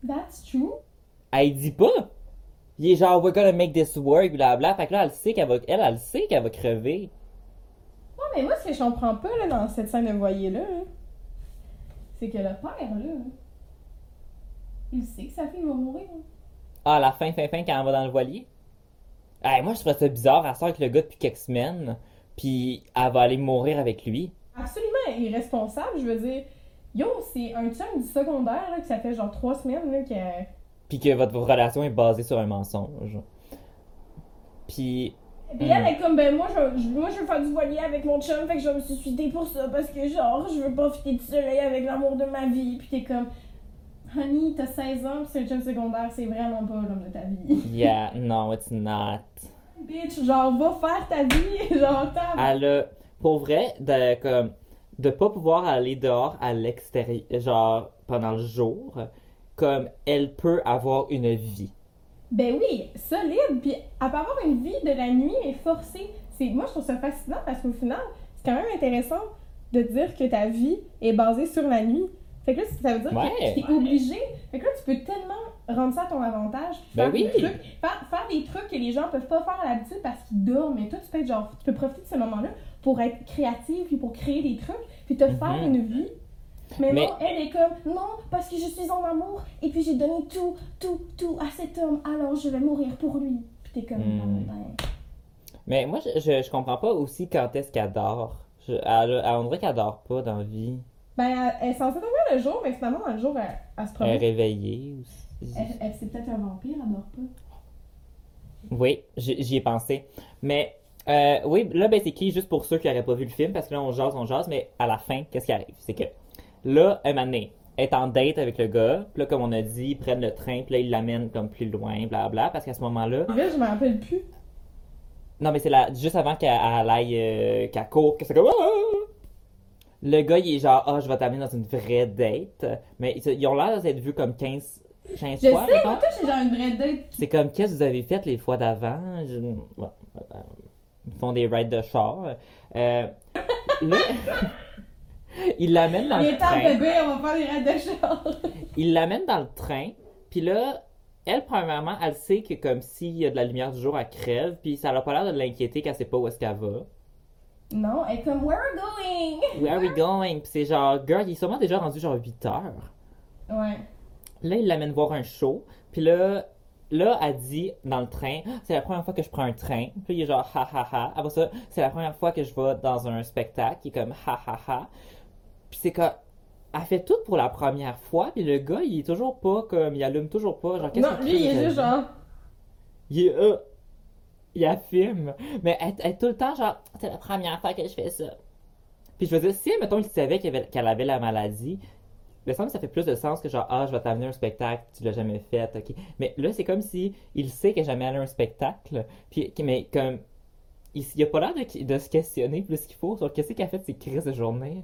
That's true. Elle dit pas. Il est genre, we're gonna make this work, blablabla. Fait que là, elle sait qu'elle va, elle, elle sait qu'elle va crever. Ouais, mais moi, ce que je comprends pas, là, dans cette scène de voyer-là, là, c'est que le père, là, il sait que sa fille va mourir. hein. Ah, la fin, fin, fin, quand elle va dans le voilier. Hey, moi, je trouve ça bizarre. Elle sort avec le gars depuis quelques semaines. Puis elle va aller mourir avec lui. absolument irresponsable. Je veux dire, yo, c'est un chum du secondaire, là, que ça fait genre trois semaines, là, que. Puis que votre relation est basée sur un mensonge. Puis. Puis elle est comme, ben moi je, moi, je veux faire du voilier avec mon chum, fait que je me suis suicidée pour ça, parce que genre, je veux profiter du soleil avec l'amour de ma vie. Puis t'es comme, honey, t'as 16 ans, pis c'est un chum secondaire, c'est vraiment pas l'homme de ta vie. Yeah, no, it's not. Bitch, genre, va faire ta vie, genre, t'as. Elle a, pour vrai, de, comme, de pas pouvoir aller dehors à l'extérieur, genre, pendant le jour, comme, elle peut avoir une vie. Ben oui, solide. Puis elle peut avoir une vie de la nuit, mais forcée. C'est, moi, je trouve ça fascinant parce qu'au final, c'est quand même intéressant de dire que ta vie est basée sur la nuit. Fait que là, ça veut dire Ouais. que tu es obligé. Fait que là, tu peux tellement rendre ça à ton avantage. Ben faire, oui. des trucs, faire, faire des trucs que les gens peuvent pas faire à l'habitude parce qu'ils dorment. Mais toi, tu peux être genre, tu peux profiter de ce moment-là pour être créative puis pour créer des trucs puis te faire Mhm. une vie. Mais, Mais- non, elle est comme, non, parce que je suis en amour et puis j'ai donné tout, tout, tout à cet homme, alors je vais mourir pour lui. Puis t'es comme, ah, ben, Mais moi, je, je, je comprends pas aussi quand est-ce qu'elle dort. Je, elle, elle- on dirait qu'elle dort pas dans la vie. Ben, elle, elle est censée dormir le jour, mais finalement, dans le jour, elle, elle se Elle est promène. réveillée aussi. Elle, c'est peut-être un vampire, elle dort pas. Oui, j'y j'y ai pensé. Mais euh, oui, là, ben, c'est qui, juste pour ceux qui n'auraient pas vu le film, parce que là, on jase, on jase, mais à la fin, qu'est-ce qui arrive? C'est que là, un moment donné, elle est en date avec le gars, puis là, comme on a dit, ils prennent le train, puis là, ils l'amènent comme plus loin, bla parce qu'à ce moment-là, Là, je me rappelle plus. non, mais c'est la, juste avant qu'elle elle aille, euh, qu'elle court, que c'est comme, Ah! le gars, il est genre, ah, je vais t'amener dans une vraie date, mais ils, ont l'air d'être vus comme 15, 15 Je fois, sais, moi, toi, j'ai genre une vraie date. C'est comme, qu'est-ce que vous avez fait les fois d'avant? Je- euh, font des rides de char. Euh, là, il l'amène dans Il le est temps, train. bébé, on va faire des raids de char. Il l'amène dans le train. Puis là, elle, premièrement, elle sait que comme s'il y a de la lumière du jour, elle crève. Puis ça n'a pas l'air de l'inquiéter qu'elle sait pas où est-ce qu'elle va. Non, elle est comme, where are we going? Where are we going? Puis c'est genre, girl, il est sûrement déjà rendu genre 8 heures. Ouais. Là, il l'amène voir un show. Puis là, là, elle dit dans le train, c'est la première fois que je prends un train. Puis il est genre, ha ha ha. Après ça, c'est la première fois que je vais dans un spectacle. Il est comme, ha ha ha. Puis c'est comme, elle fait tout pour la première fois. Puis le gars, il est toujours pas comme, il allume toujours pas. Genre, Non, lui, il est juste genre. Il est, euh, il affirme. Mais elle, elle est tout le temps genre, c'est la première fois que je fais ça. Puis je veux dire, si, mettons, il savait qu'elle avait, qu'elle avait la maladie, il me semble ça fait plus de sens que genre, ah, je vais t'amener un spectacle, tu l'as jamais fait, ok. Mais là, c'est comme si il sait qu'elle n'a jamais allé à un spectacle, puis, mais comme, il, il a pas l'air de, de se questionner plus qu'il faut sur qu'est-ce qu'elle a fait de ses crises de journée?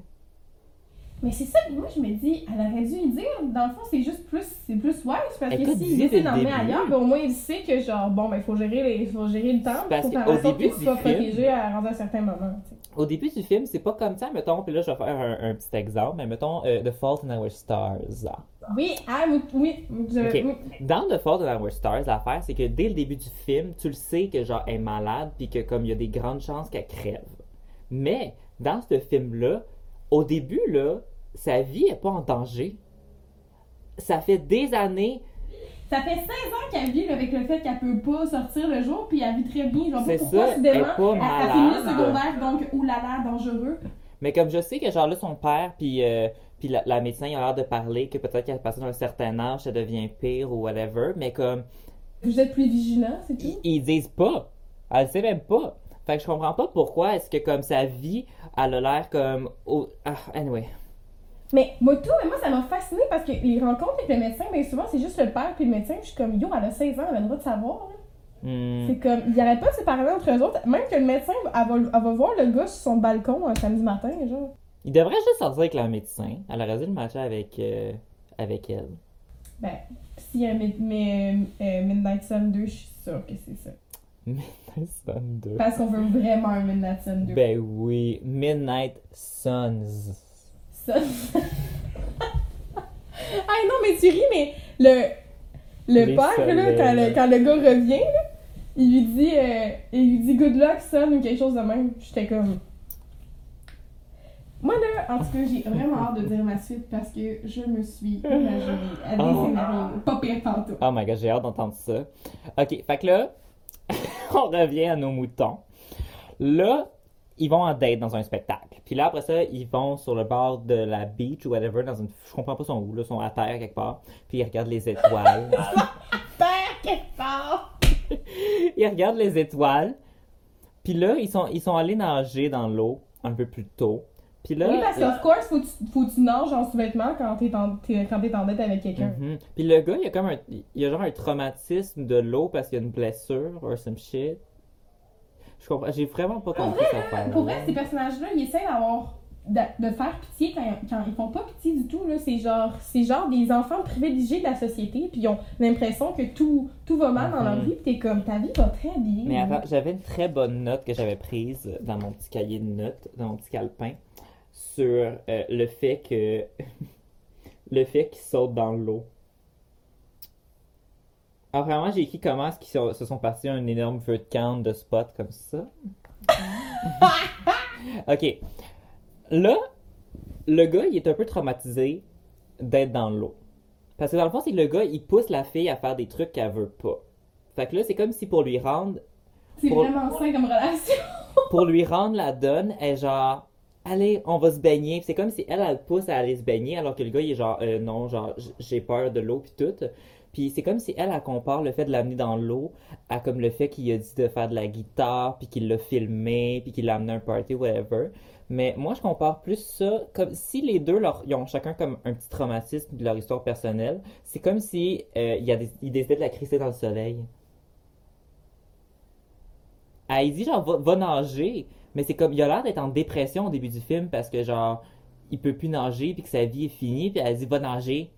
Mais c'est ça, puis moi je me dis, elle aurait dû lui dire. Dans le fond, c'est juste plus, c'est plus wise parce que s'il décide le d'emmener début. ailleurs, ben au moins il sait que genre, bon, ben il faut gérer, les, faut gérer le temps, Parce faut faire en sorte sois film- protégé à rendre un certain moment. Au début du film, c'est pas comme ça, mettons, puis là, je vais faire un, un petit exemple, mais mettons, euh, The Fault in Our Stars. Oui, ah, oui, oui, je, Ok. oui. Dans The Fault in Our Stars, l'affaire, c'est que dès le début du film, tu le sais que genre elle est malade puis que comme il y a des grandes chances qu'elle crève. Mais dans ce film-là, au début là, sa vie est pas en danger. Ça fait des années, Ça fait 16 ans qu'elle vit avec le fait qu'elle peut pas sortir le jour, puis elle vit très bien. Genre, C'est pourquoi ça, elle est pas elle, elle finit le malade. secondaire, donc oulala, dangereux. mais comme je sais que genre là son père puis euh, puis la, la médecin il a l'air de parler que peut-être qu'à partir d'un certain âge ça devient pire ou whatever, mais comme Vous êtes plus vigilant, c'est tout? ils, ils disent pas. Elle le sait même pas. Fait que je comprends pas pourquoi est-ce que comme sa vie, elle a l'air comme oh, ah, anyway. Mais moi, tout, mais moi, ça m'a fasciné parce que les rencontres avec le médecin, bien souvent, c'est juste le père puis le médecin. Je suis comme, yo, elle a 16 ans, elle a le droit de savoir. Hmm. C'est comme, ils arrêtent pas de se parler entre eux autres. Même que le médecin, elle va, elle va voir le gars sur son balcon un samedi matin, genre. Il devrait juste sortir avec la médecin. Elle aurait dû le matcher avec, euh, avec elle. Ben, s'il y a mais, euh, Midnight Sun 2, je suis sûre que c'est ça. Sun 2. Parce qu'on veut vraiment un Midnight Sun 2. Ben oui, Midnight Suns. Ça. ah non, mais tu ris, mais le, le Les père, là, quand le, quand le gars revient, là, il lui dit, euh, il lui dit good luck, son, ou quelque chose de même. J'étais comme. Moi, là, en tout cas, j'ai vraiment hâte de dire ma suite parce que je me suis imaginée à des Oh. scénarios pas pire tantôt. Oh my god, j'ai hâte d'entendre ça. Ok, fait que là, on revient à nos moutons. Là, ils vont en date dans un spectacle. Puis là, après ça, ils vont sur le bord de la beach ou whatever, dans une. Je comprends pas son où, là, ils sont à terre quelque part. Puis ils regardent les étoiles. Père, quelque part! ils regardent les étoiles. Puis là, ils sont, ils sont allés nager dans l'eau un peu plus tôt. Puis là. Oui, parce qu'of course, faut que tu, faut que tu nages en sous-vêtements quand t'es en, quand t'es en date avec quelqu'un. Mhm. Puis le gars, il a comme un, il a genre un traumatisme de l'eau parce qu'il y a une blessure or some shit. Je comprends, j'ai vraiment pas compris affaire. Pour vrai, ces personnages-là, ils essaient d'avoir. De, de faire pitié quand, quand ils font pas pitié du tout. C'est genre, c'est genre des enfants privilégiés de la société, puis ils ont l'impression que tout, tout va mal dans leur Mhm. vie, puis t'es comme, ta vie va très bien. Mais attends, j'avais une très bonne note que j'avais prise dans mon petit cahier de notes, dans mon petit calepin, sur euh, le fait que le fait qu'ils sautent dans l'eau. Alors vraiment, j'ai écrit comment est-ce qu'ils sont- se sont partis un énorme feu de camp de spot comme ça. ok. Là, le gars, il est un peu traumatisé d'être dans l'eau. Parce que dans le fond, c'est que le gars, il pousse la fille à faire des trucs qu'elle veut pas. Fait que là, c'est comme si pour lui rendre C'est Pour- vraiment sain comme relation. pour lui rendre la donne, elle est genre, allez, on va se baigner. C'est comme si elle, elle le pousse à aller se baigner, alors que le gars, il est genre, Euh, non, genre, j'ai peur de l'eau, puis tout. Puis c'est comme si elle, elle compare le fait de l'amener dans l'eau à comme le fait qu'il a dit de faire de la guitare, puis qu'il l'a filmé, puis qu'il l'a amené à un party, whatever. Mais moi, je compare plus ça comme si les deux, leur, ils ont chacun comme un petit traumatisme de leur histoire personnelle. C'est comme si euh, il y a des, de la crisser dans le soleil. Il dit genre va nager, mais c'est comme il a l'air d'être en dépression au début du film parce que genre il peut plus nager puis que sa vie est finie puis elle dit va nager.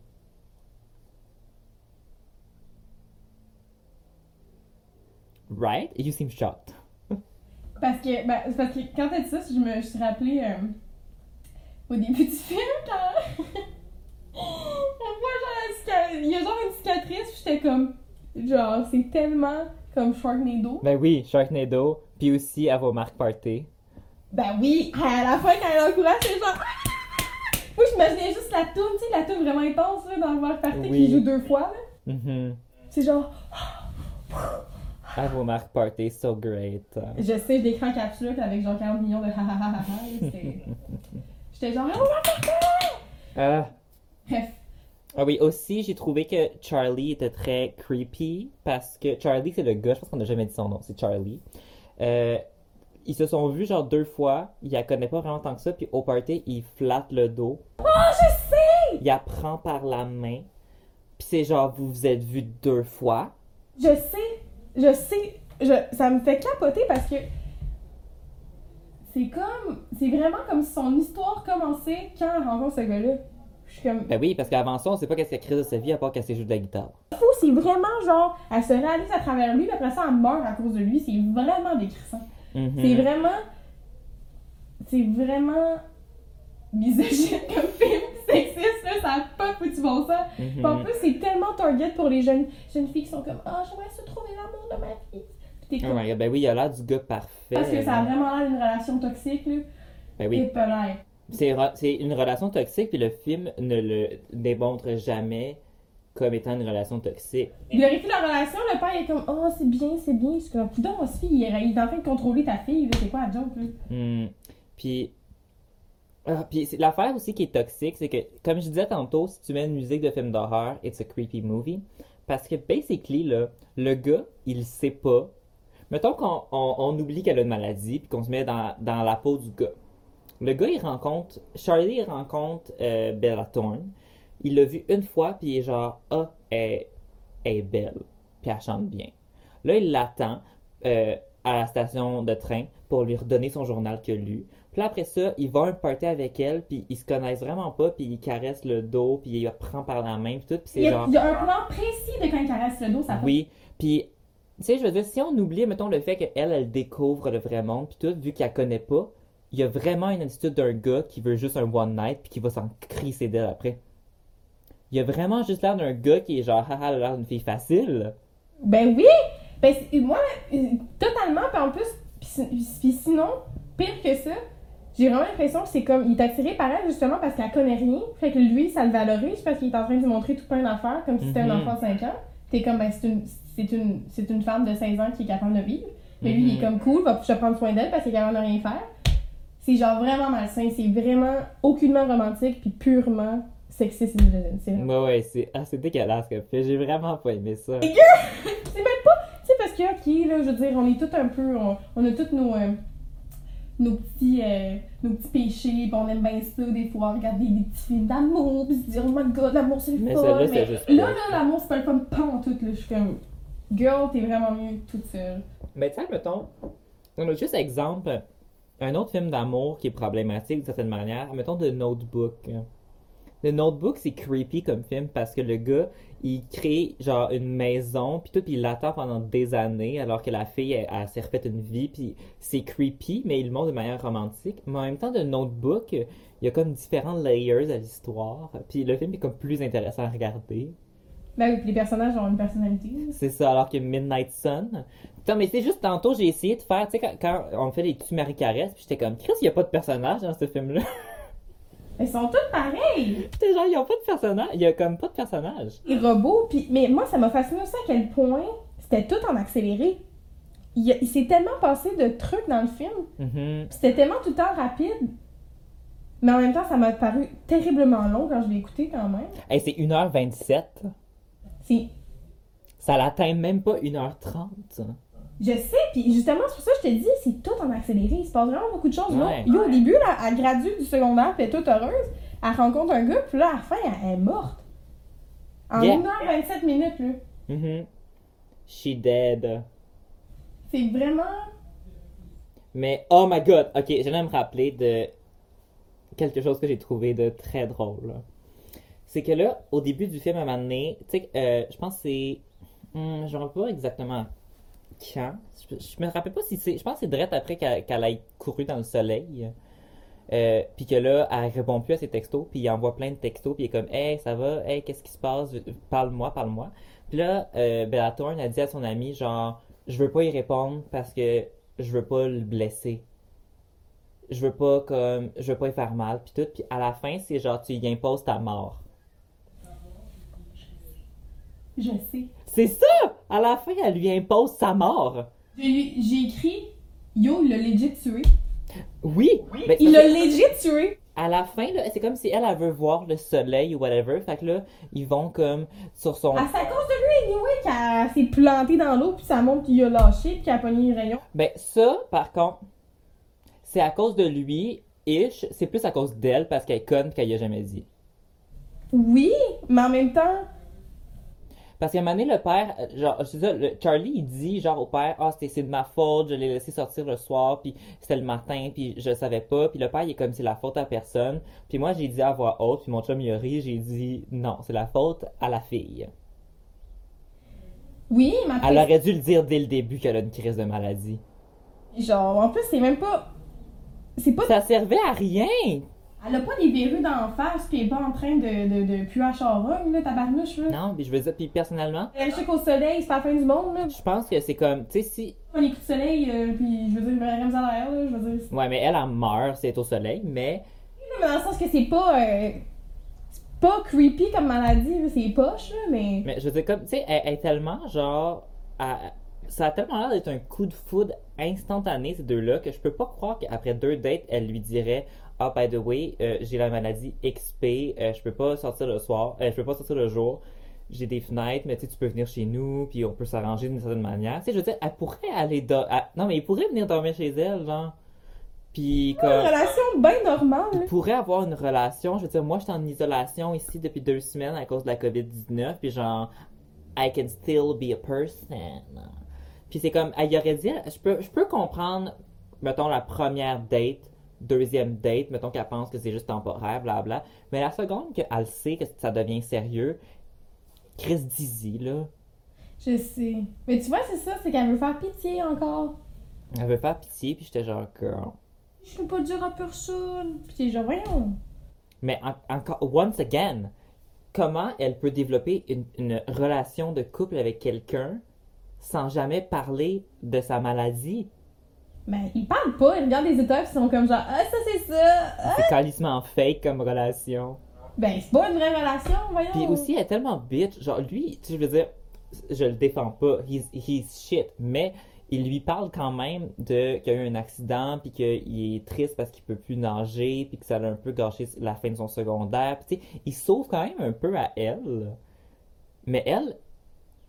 Right? You seem shocked. Parce que, ben, parce que quand t'as dit ça, je me je suis rappelé euh, au début du film, quand on voit genre la cicatrice, il y a genre une cicatrice, j'étais comme, genre, c'est tellement comme Sharknado. Ben oui, Sharknado, puis aussi va au Mark Party. Ben oui, à la fin, quand elle encourage, c'est genre. Moi, j'imaginais juste la toune, tu sais, la toune vraiment intense, là, dans le Mark Party, Oui. qui joue deux fois, là. Mhm. C'est genre, va au Mark Party, so great. je sais, je l'écran capsule avec genre 40 millions de ha ha ha ha J'étais genre, oh, Party! Ah. Bref. Ah oui, aussi, j'ai trouvé que Charlie était très creepy parce que Charlie, c'est le gars, je pense qu'on n'a jamais dit son nom, c'est Charlie. Euh, ils se sont vus genre deux fois, il la connaît pas vraiment tant que ça, puis au party, il flatte le dos. Oh, je sais! Il la prend par la main, puis c'est genre, vous vous êtes vus deux fois. Je sais, je sais, je, ça me fait capoter parce que c'est comme, c'est vraiment comme si son histoire commençait quand elle rencontre ce gars-là. Je suis comme, Ben oui, parce qu'avant ça, on sait pas qu'est-ce qu'elle crise de sa vie à part qu'elle sait jouer de la guitare. fou, c'est vraiment genre, elle se réalise à travers lui, puis après ça, elle meurt à cause de lui. C'est vraiment décrissant. Mhm. C'est vraiment, c'est vraiment misogyne comme film, sexiste, là, ça a pas foutu bon. Mhm. Puis En plus, c'est tellement target pour les jeunes, jeunes filles qui sont comme, ah, j'aimerais se trouver l'amour de ma vie. Oh my God, ben oui, il a l'air du gars parfait. Parce que ça a vraiment l'air d'une relation toxique, là. Ben Et oui. polaire. C'est une relation toxique, puis le film ne le démontre jamais comme étant une relation toxique. Il glorifie la relation, le père est comme, oh, c'est bien, c'est bien. Je suis comme, moi, fille, il est en train de contrôler ta fille. C'est quoi la joke, là? Hmm. Puis, ah, puis l'affaire aussi qui est toxique, c'est que, comme je disais tantôt, si tu mets une musique de film d'horreur, it's a creepy movie. Parce que, basically, là, le gars, il sait pas. Mettons qu'on on, on oublie qu'elle a une maladie, puis qu'on se met dans, dans la peau du gars. Le gars, il rencontre, Charlie, il rencontre euh, Bella Thorne. Il l'a vue une fois, puis il est genre, ah, elle, elle est belle, puis elle chante bien. Là, il l'attend euh, à la station de train pour lui redonner son journal qu'il a lu. Puis là, après ça, il va à un party avec elle, puis ils se connaissent vraiment pas, puis il caresse le dos, puis il la prend par la main, puis tout, puis Il c'est y, a, genre... il y a un plan précis de quand il caresse le dos, ça fait. Oui, puis, tu sais, je veux dire, si on oublie, mettons, le fait qu'elle, elle découvre le vrai monde, puis tout, vu qu'elle connaît pas, il y a vraiment une attitude d'un gars qui veut juste un one night, puis qui va s'en crisser d'elle après. Il y a vraiment juste l'air d'un gars qui est genre, haha, l'air d'une fille facile. Ben oui! Ben, moi, euh, totalement, puis en plus, puis si- puis sinon, pire que ça, j'ai vraiment l'impression que c'est comme, il est attiré par elle justement parce qu'elle connaît rien, fait que lui, ça le valorise parce qu'il est en train de lui montrer tout plein d'affaires, comme si c'était un Mhm. enfant de 5 ans. T'es comme, ben, c'est une, c'est une, c'est une femme de 16 ans qui est capable de vivre. Mais lui, il est Mhm. comme cool, va je prendre soin d'elle parce qu'il est capable de rien faire. C'est genre vraiment malsain, c'est vraiment aucunement romantique, puis purement sexiste et. C'est Ouais, ouais, c'est ah, c'est dégueulasse fait. J'ai vraiment pas aimé ça. C'est même pas. Tu sais, parce que, ok, là, je veux dire, on est tous un peu. On, on a tous nos. euh, nos petits, euh, nos petits péchés, pis on aime bien ça, des fois, regarder des petits films d'amour, pis se dire, oh my god, l'amour c'est le fun. mais là, là, l'amour c'est pas le fun, pas en tout, là. Je suis comme, girl, t'es vraiment mieux toute seule. Mais tu sais, mettons, on a juste exemple, un autre film d'amour qui est problématique d'une certaine manière, mettons The Notebook. The Notebook, c'est creepy comme film parce que le gars, il crée genre une maison, puis tout, puis il l'attend pendant des années, alors que la fille, elle, elle s'est refaite une vie, puis c'est creepy, mais il le montre de manière romantique. Mais en même temps, The Notebook, il y a comme différents layers à l'histoire, puis le film est comme plus intéressant à regarder. Ben oui, les personnages ont une personnalité. C'est ça, alors que Midnight Sun. Putain, mais c'est juste tantôt, j'ai essayé de faire, tu sais, quand, quand on fait les tu Marie Caresse, puis j'étais comme, Chris, il n'y a pas de personnage dans ce film-là. Ils sont tous pareils! J'étais genre, il n'y a pas de personnage. Il y a comme pas de personnage. Les robots, pis, mais moi, ça m'a fasciné aussi à quel point c'était tout en accéléré. il, s'est tellement passé de trucs dans le film. Mhm. C'était tellement tout le temps rapide. Mais en même temps, ça m'a paru terriblement long quand je l'ai écouté quand même. Hey, c'est 1h27. C'est Ça l'atteint même pas 1h30. Je sais, puis justement, c'est pour ça que je te dis, c'est tout en accéléré. Il se passe vraiment beaucoup de choses. Là. Ouais. Yo, au début, là, elle gradue du secondaire, puis elle est toute heureuse. Elle rencontre un gars, puis là, à la fin, elle, est morte. En Yeah. 1h27 minutes, là. Mhm. She dead. C'est vraiment. Mais, oh my god, ok, j'allais me rappeler de quelque chose que j'ai trouvé de très drôle. C'est que là, au début du film, à un moment donné, tu sais, euh, je pense que c'est. Hmm, je me rappelle pas exactement quand. Je, je me rappelle pas si c'est. Je pense que c'est direct après qu'elle qu'elle ait couru dans le soleil. Euh, puis que là, elle répond plus à ses textos, puis il envoie plein de textos, puis il est comme Hey, ça va, hey, qu'est-ce qui se passe, parle-moi, parle-moi. Puis là, euh, Bella Thorne a dit à son ami, genre, je veux pas y répondre parce que je veux pas le blesser. Je veux pas, comme, je veux pas y faire mal, puis tout. Puis à la fin, c'est genre, tu y imposes ta mort. Je sais. C'est ça! À la fin, elle lui impose sa mort. J'ai écrit, yo, il l'a legit tué. Oui! mais Il l'a legit tué. à la fin, là, c'est comme si elle, elle veut voir le soleil ou whatever. Fait que là, ils vont comme sur son. Ah, c'est à cause de lui, anyway, qu'elle s'est plantée dans l'eau, puis ça montre qu'il a lâché, puis qu'elle a pogné les rayons. Ben, ça, par contre, c'est à cause de lui, ish. C'est plus à cause d'elle parce qu'elle est conne qu'elle y a jamais dit. Oui, mais en même temps, Parce qu'à un moment donné, le père, euh, genre, je le- Charlie, il dit, genre, au père, ah, c'est de ma faute, je l'ai laissé sortir le soir, puis c'était le matin, puis je savais pas, puis le père, il est comme, c'est la faute à personne. Puis moi, j'ai dit à voix haute, puis mon chum, il a ri, j'ai dit, non, c'est la faute à la fille. oui, après, Elle aurait dû le dire dès le début qu'elle a une crise de maladie. genre, en plus, c'est même pas. C'est pas. Ça servait à rien! Elle a pas des verrues d'en face, puis elle est pas en train de, de, de puer à charogne, là, tabarnouche, là. Non, mais je veux dire, puis personnellement, Elle sait qu'au soleil, c'est pas la fin du monde, là. je pense que c'est comme, tu sais, si. Les coups de soleil, euh, puis je veux dire, vraiment ça l'air, là, je veux dire. Ouais, mais elle, elle meurt, c'est au soleil, mais. Mais dans le sens que c'est pas. euh, c'est pas creepy comme maladie, c'est poche, là, mais. Mais je veux dire, comme, tu sais, elle, elle est tellement genre. elle- ça a tellement l'air d'être un coup de foudre instantané, ces deux-là, que je peux pas croire qu'après deux dates, elle lui dirait Ah, by the way, euh, j'ai la maladie XP, euh, je peux pas sortir le soir, euh, je peux pas sortir le jour, j'ai des fenêtres, mais tu sais, tu peux venir chez nous, puis on peut s'arranger d'une certaine manière. Tu sais, je veux dire, elle pourrait aller. do- elle- Non, mais il pourrait venir dormir chez elle, genre. Puis Une comme. relation bien normale. Il pourrait avoir une relation. Je veux dire, moi, je suis en isolation ici depuis deux semaines à cause de la COVID-19. Puis genre, I can still be a person. Puis c'est comme, elle y aurait dit, je peux, je peux comprendre, mettons, la première date, deuxième date, mettons qu'elle pense que c'est juste temporaire, blabla. Mais la seconde qu'elle sait que ça devient sérieux, Chris Dizzy, là, Je sais. Mais tu vois, c'est ça, c'est qu'elle veut faire pitié encore. elle veut faire pitié, puis j'étais genre, girl. Je peux pas dire à personne. Puis t'es genre, voyons. Mais en- encore, once again, comment elle peut développer une, une relation de couple avec quelqu'un sans jamais parler de sa maladie? Mais ils parlent pas, ils regardent les étapes, ils sont comme genre, ah, ça c'est ça. Ah. C'est calissement fake comme relation. Ben, c'est pas une vraie relation, voyons. Puis aussi, elle est tellement bitch. Genre, lui, tu sais, je veux dire, je le défends pas. He's, he's shit. Mais il lui parle quand même de qu'il y a eu un accident, puis qu'il est triste parce qu'il peut plus nager, puis que ça a un peu gâché la fin de son secondaire. Puis tu sais, il sauve quand même un peu à elle. Mais elle,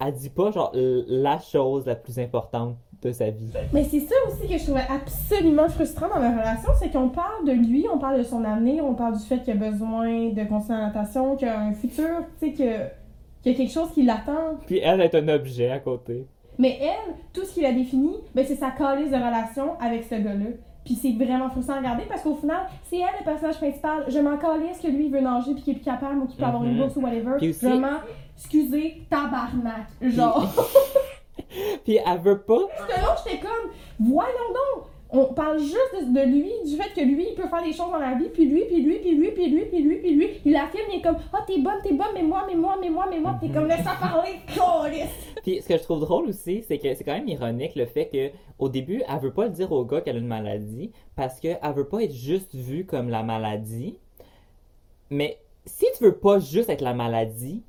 elle dit pas, genre, la chose la plus importante de sa vie. Mais c'est ça aussi que je trouvais absolument frustrant dans leur relation, c'est qu'on parle de lui, on parle de son avenir, on parle du fait qu'il a besoin de la natation, qu'il a un futur, tu sais, qu'il y a quelque chose qui l'attend. Puis elle est un objet à côté. Mais elle, tout ce qui l'a défini, ben c'est sa calice de relation avec ce gars-là. Puis c'est vraiment frustrant à regarder parce qu'au final, c'est elle le personnage principal. Je m'en calisse que lui il veut nager puis qu'il est plus capable ou qu'il peut avoir une Mhm. bourse ou whatever. Aussi- m'en... Excusez, tabarnak. Genre... Puis elle veut pas que là, j'étais comme, voyons donc, on parle juste de, lui, du fait que lui, il peut faire des choses dans la vie, puis lui, puis lui, puis lui, puis lui, puis lui, puis lui, il affirme, il est comme, ah, t'es bonne, t'es bonne, mais moi, mais moi, mais moi, mais moi, puis t'es comme, laisse-la parler, câlisse. Puis ce que je trouve drôle aussi, c'est que c'est quand même ironique le fait que au début, elle veut pas le dire au gars qu'elle a une maladie parce qu'elle veut pas être juste vue comme la maladie. Mais si tu veux pas juste être la maladie,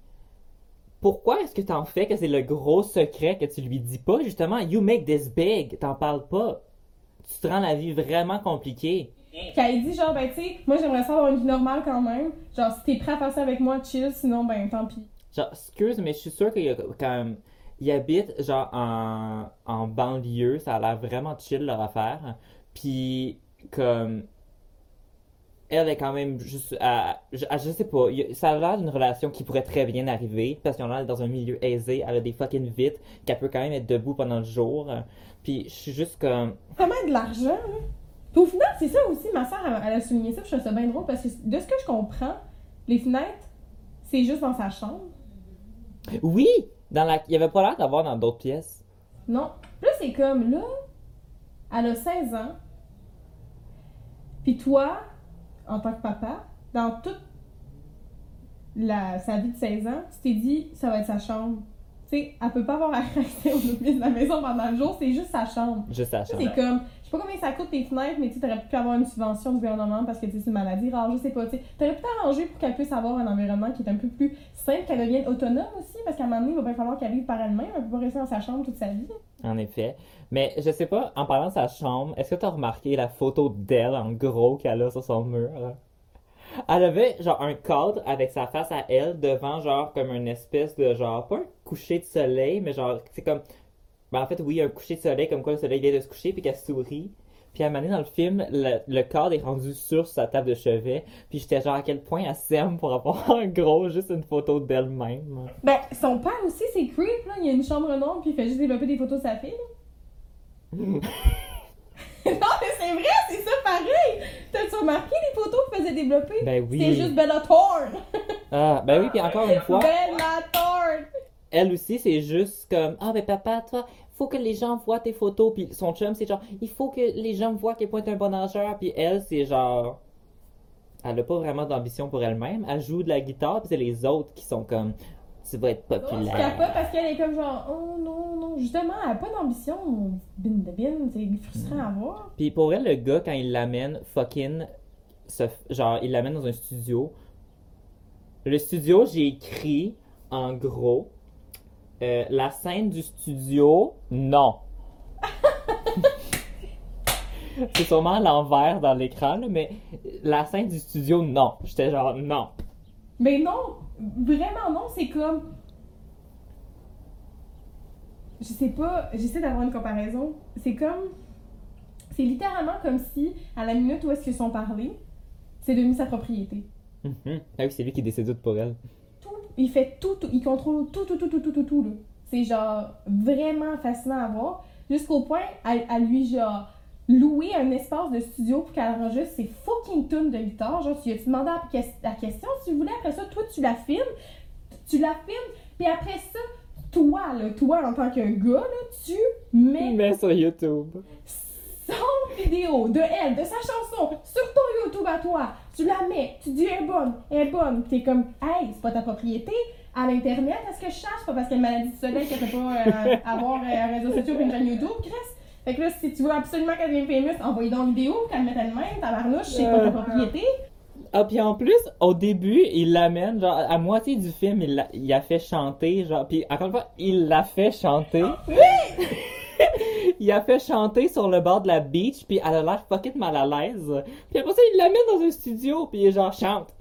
pourquoi est-ce que t'en fais que c'est le gros secret que tu lui dis pas? Justement, you make this big, t'en parles pas. Tu te rends la vie vraiment compliquée. Puis elle dit genre, ben tu sais, moi j'aimerais ça avoir une vie normale quand même. Genre, si t'es prêt à faire ça avec moi, chill, sinon ben tant pis. Genre, excuse, mais je suis sûre qu'il y a quand même. Ils habitent genre en, en banlieue, ça a l'air vraiment chill leur affaire. Puis, comme. Elle est quand même juste. à- je, à- je sais pas, ça a l'air d'une relation qui pourrait très bien arriver, parce qu'on est dans un milieu aisé, elle a des fucking vites, qu'elle peut quand même être debout pendant le jour. Puis, je suis juste comme. Vraiment de l'argent, là. Puis au final, c'est ça aussi, ma soeur, elle, a souligné ça, puis je trouve ça bien drôle parce que de ce que je comprends, les fenêtres, c'est juste dans sa chambre. Oui! Dans la... Il y avait pas l'air d'avoir dans d'autres pièces. Non. Là, c'est comme, là, elle a 16 ans. Puis toi, en tant que papa, dans toute la, sa vie de 16 ans, tu t'es dit, ça va être sa chambre. Tu sais, elle peut pas avoir accès aux de la maison pendant le jour, c'est juste sa chambre. Juste Ça, chambre. c'est comme, sais pas combien ça coûte tes fenêtres, mais tu sais, t'aurais pu avoir une subvention du gouvernement parce que c'est une maladie rare, je sais pas, tu sais. T'aurais pu t'arranger pour qu'elle puisse avoir un environnement qui est un peu plus simple, qu'elle devienne autonome aussi, parce qu'à un moment donné, il va bien falloir qu'elle vive par elle-même, elle peut pas rester dans sa chambre toute sa vie. En effet. Mais je sais pas, en parlant de sa chambre, est-ce que tu as remarqué la photo d'elle en gros qu'elle a sur son mur? Elle avait genre un cadre avec sa face à elle devant genre comme une espèce de genre, pas un coucher de soleil, mais genre, c'est comme, ben en fait oui, un coucher de soleil comme quoi le soleil vient de se coucher puis qu'elle sourit. Puis à un moment donné dans le film, le, le cadre est rendu sur sa table de chevet. Puis j'étais genre à quel point elle s'aime pour avoir en gros juste une photo d'elle-même. Ben, son père aussi, c'est creep, là. Il y a une chambre noire, puis il fait juste développer des photos de sa fille. non, mais c'est vrai, c'est ça pareil! T'as-tu remarqué les photos qu'il faisait développer? Ben oui. C'est juste Bella Thorne! Ah, ben oui, puis encore une fois. Bella Thorne! Elle aussi, c'est juste comme Ah, ben papa, toi, faut que les gens voient tes photos. Puis son chum, c'est genre Il faut que les gens voient à quel point t'es un bon nageur. Puis elle, c'est genre. Elle a pas vraiment d'ambition pour elle-même. Elle joue de la guitare, puis c'est les autres qui sont comme Tu vas être Je capote populaire. parce qu'elle est comme genre, oh non, non, justement, elle a pas d'ambition. Bin de bin, c'est frustrant à voir. Puis pour elle, le gars, quand il l'amène, fucking. se genre, il l'amène dans un studio. Le studio, j'ai écrit en gros. Euh, la scène du studio, non. C'est sûrement à l'envers dans l'écran, là, mais la scène du studio, non. J'étais genre, non. Mais non, vraiment non, c'est comme. Je sais pas, j'essaie d'avoir une comparaison. C'est comme. C'est littéralement comme si, à la minute où est-ce qu'ils sont parlé, c'est devenu sa propriété. Mhm. Ah oui, c'est lui qui décide tout pour elle. Il fait tout, tout, il contrôle tout, tout, tout, tout, tout, tout, tout. C'est genre vraiment fascinant à voir. Jusqu'au point à, à lui, genre, louer un espace de studio pour qu'elle enregistre ses fucking tunes de guitare. Genre, tu lui as demandé la, ques- la question si tu voulais? Après ça, toi, tu la filmes. Tu la filmes. Puis après ça, toi, là, toi, en tant que gars, là, tu mets Mais sur YouTube. son vidéo de elle, de sa chanson, sur ton YouTube à toi. Tu la mets, tu dis elle est bonne, elle est bonne. Puis T'es comme, hey, c'est pas ta propriété. À l'Internet, est-ce que je cherche? Pas parce qu'elle a une maladie du soleil qu'elle peut pas euh, avoir euh, un réseau social ou une chaîne YouTube, Chris. Fait que là, si tu veux absolument qu'elle devienne famous, envoyez donc une vidéo, qu'elle mette elle-même, tabarnouche, c'est pas ta propriété. Ah, puis en plus, au début, il l'amène, genre, à moitié du film, il l'a il a fait chanter, genre, puis encore une fois, il l'a fait chanter. il a fait chanter sur le bord de la beach, puis elle a l'air fucking mal à l'aise. Puis après ça, il l'amène dans un studio, puis il est genre, chante.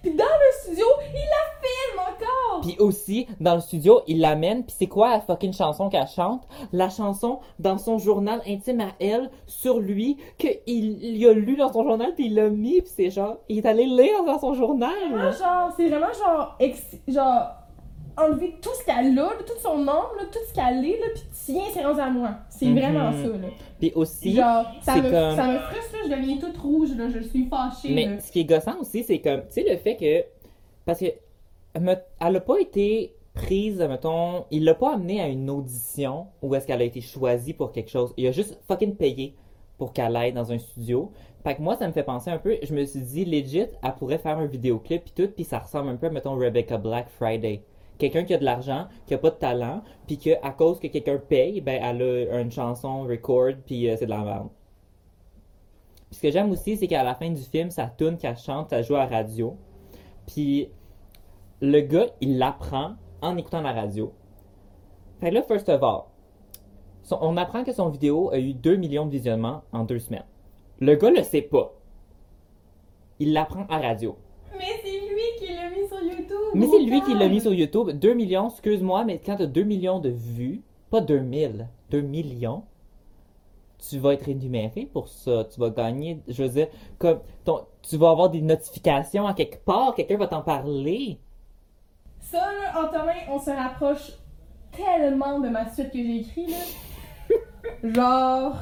Puis dans le studio, il la filme encore! Puis aussi, dans le studio, il l'amène, puis c'est quoi la fucking chanson qu'elle chante? La chanson dans son journal intime à elle, sur lui, qu'il il a lu dans son journal, puis il l'a mis, puis c'est genre, il est allé lire dans son journal. Vraiment, genre, c'est vraiment genre, ex- genre, enlever tout ce qu'elle a, là, tout son là, tout ce qu'elle est, là, pis tiens, c'est rendu à moi. C'est Mhm. vraiment ça, là. Puis aussi, Genre, ça me, comme- ça me frustre, là, je deviens toute rouge, là, je suis fâchée, là. Mais ce qui est gossant aussi, c'est comme, tu sais, le fait que. Parce que. Elle a pas été prise, mettons. Il l'a pas amenée à une audition où est-ce qu'elle a été choisie pour quelque chose. Il a juste fucking payé pour qu'elle aille dans un studio. Fait que moi, ça me fait penser un peu. Je me suis dit, legit, elle pourrait faire un vidéoclip puis tout, puis ça ressemble un peu à, mettons, Rebecca Black Friday. Quelqu'un qui a de l'argent, qui a pas de talent, puis que à cause que quelqu'un paye, ben elle a une chanson record, puis euh, c'est de la merde. Ce que j'aime aussi, c'est qu'à la fin du film, sa tune qu'elle chante, ça joue à la radio. Puis le gars, il l'apprend en écoutant la radio. Fait là, first of all, on apprend que son vidéo a eu 2 millions de visionnements en deux semaines. Le gars le sait pas. Il l'apprend à radio. Mais c'est lui qui l'a mis sur YouTube. Mais c'est lui qui l'a mis sur YouTube. 2 millions, excuse-moi, mais quand t'as 2 millions de vues, pas 2000, 2 millions, tu vas être rémunéré pour ça. Tu vas gagner, je veux dire, comme ton, tu vas avoir des notifications à quelque part, quelqu'un va t'en parler. Ça, là, Antonin, on se rapproche tellement de ma suite que j'ai écrit, là. Genre,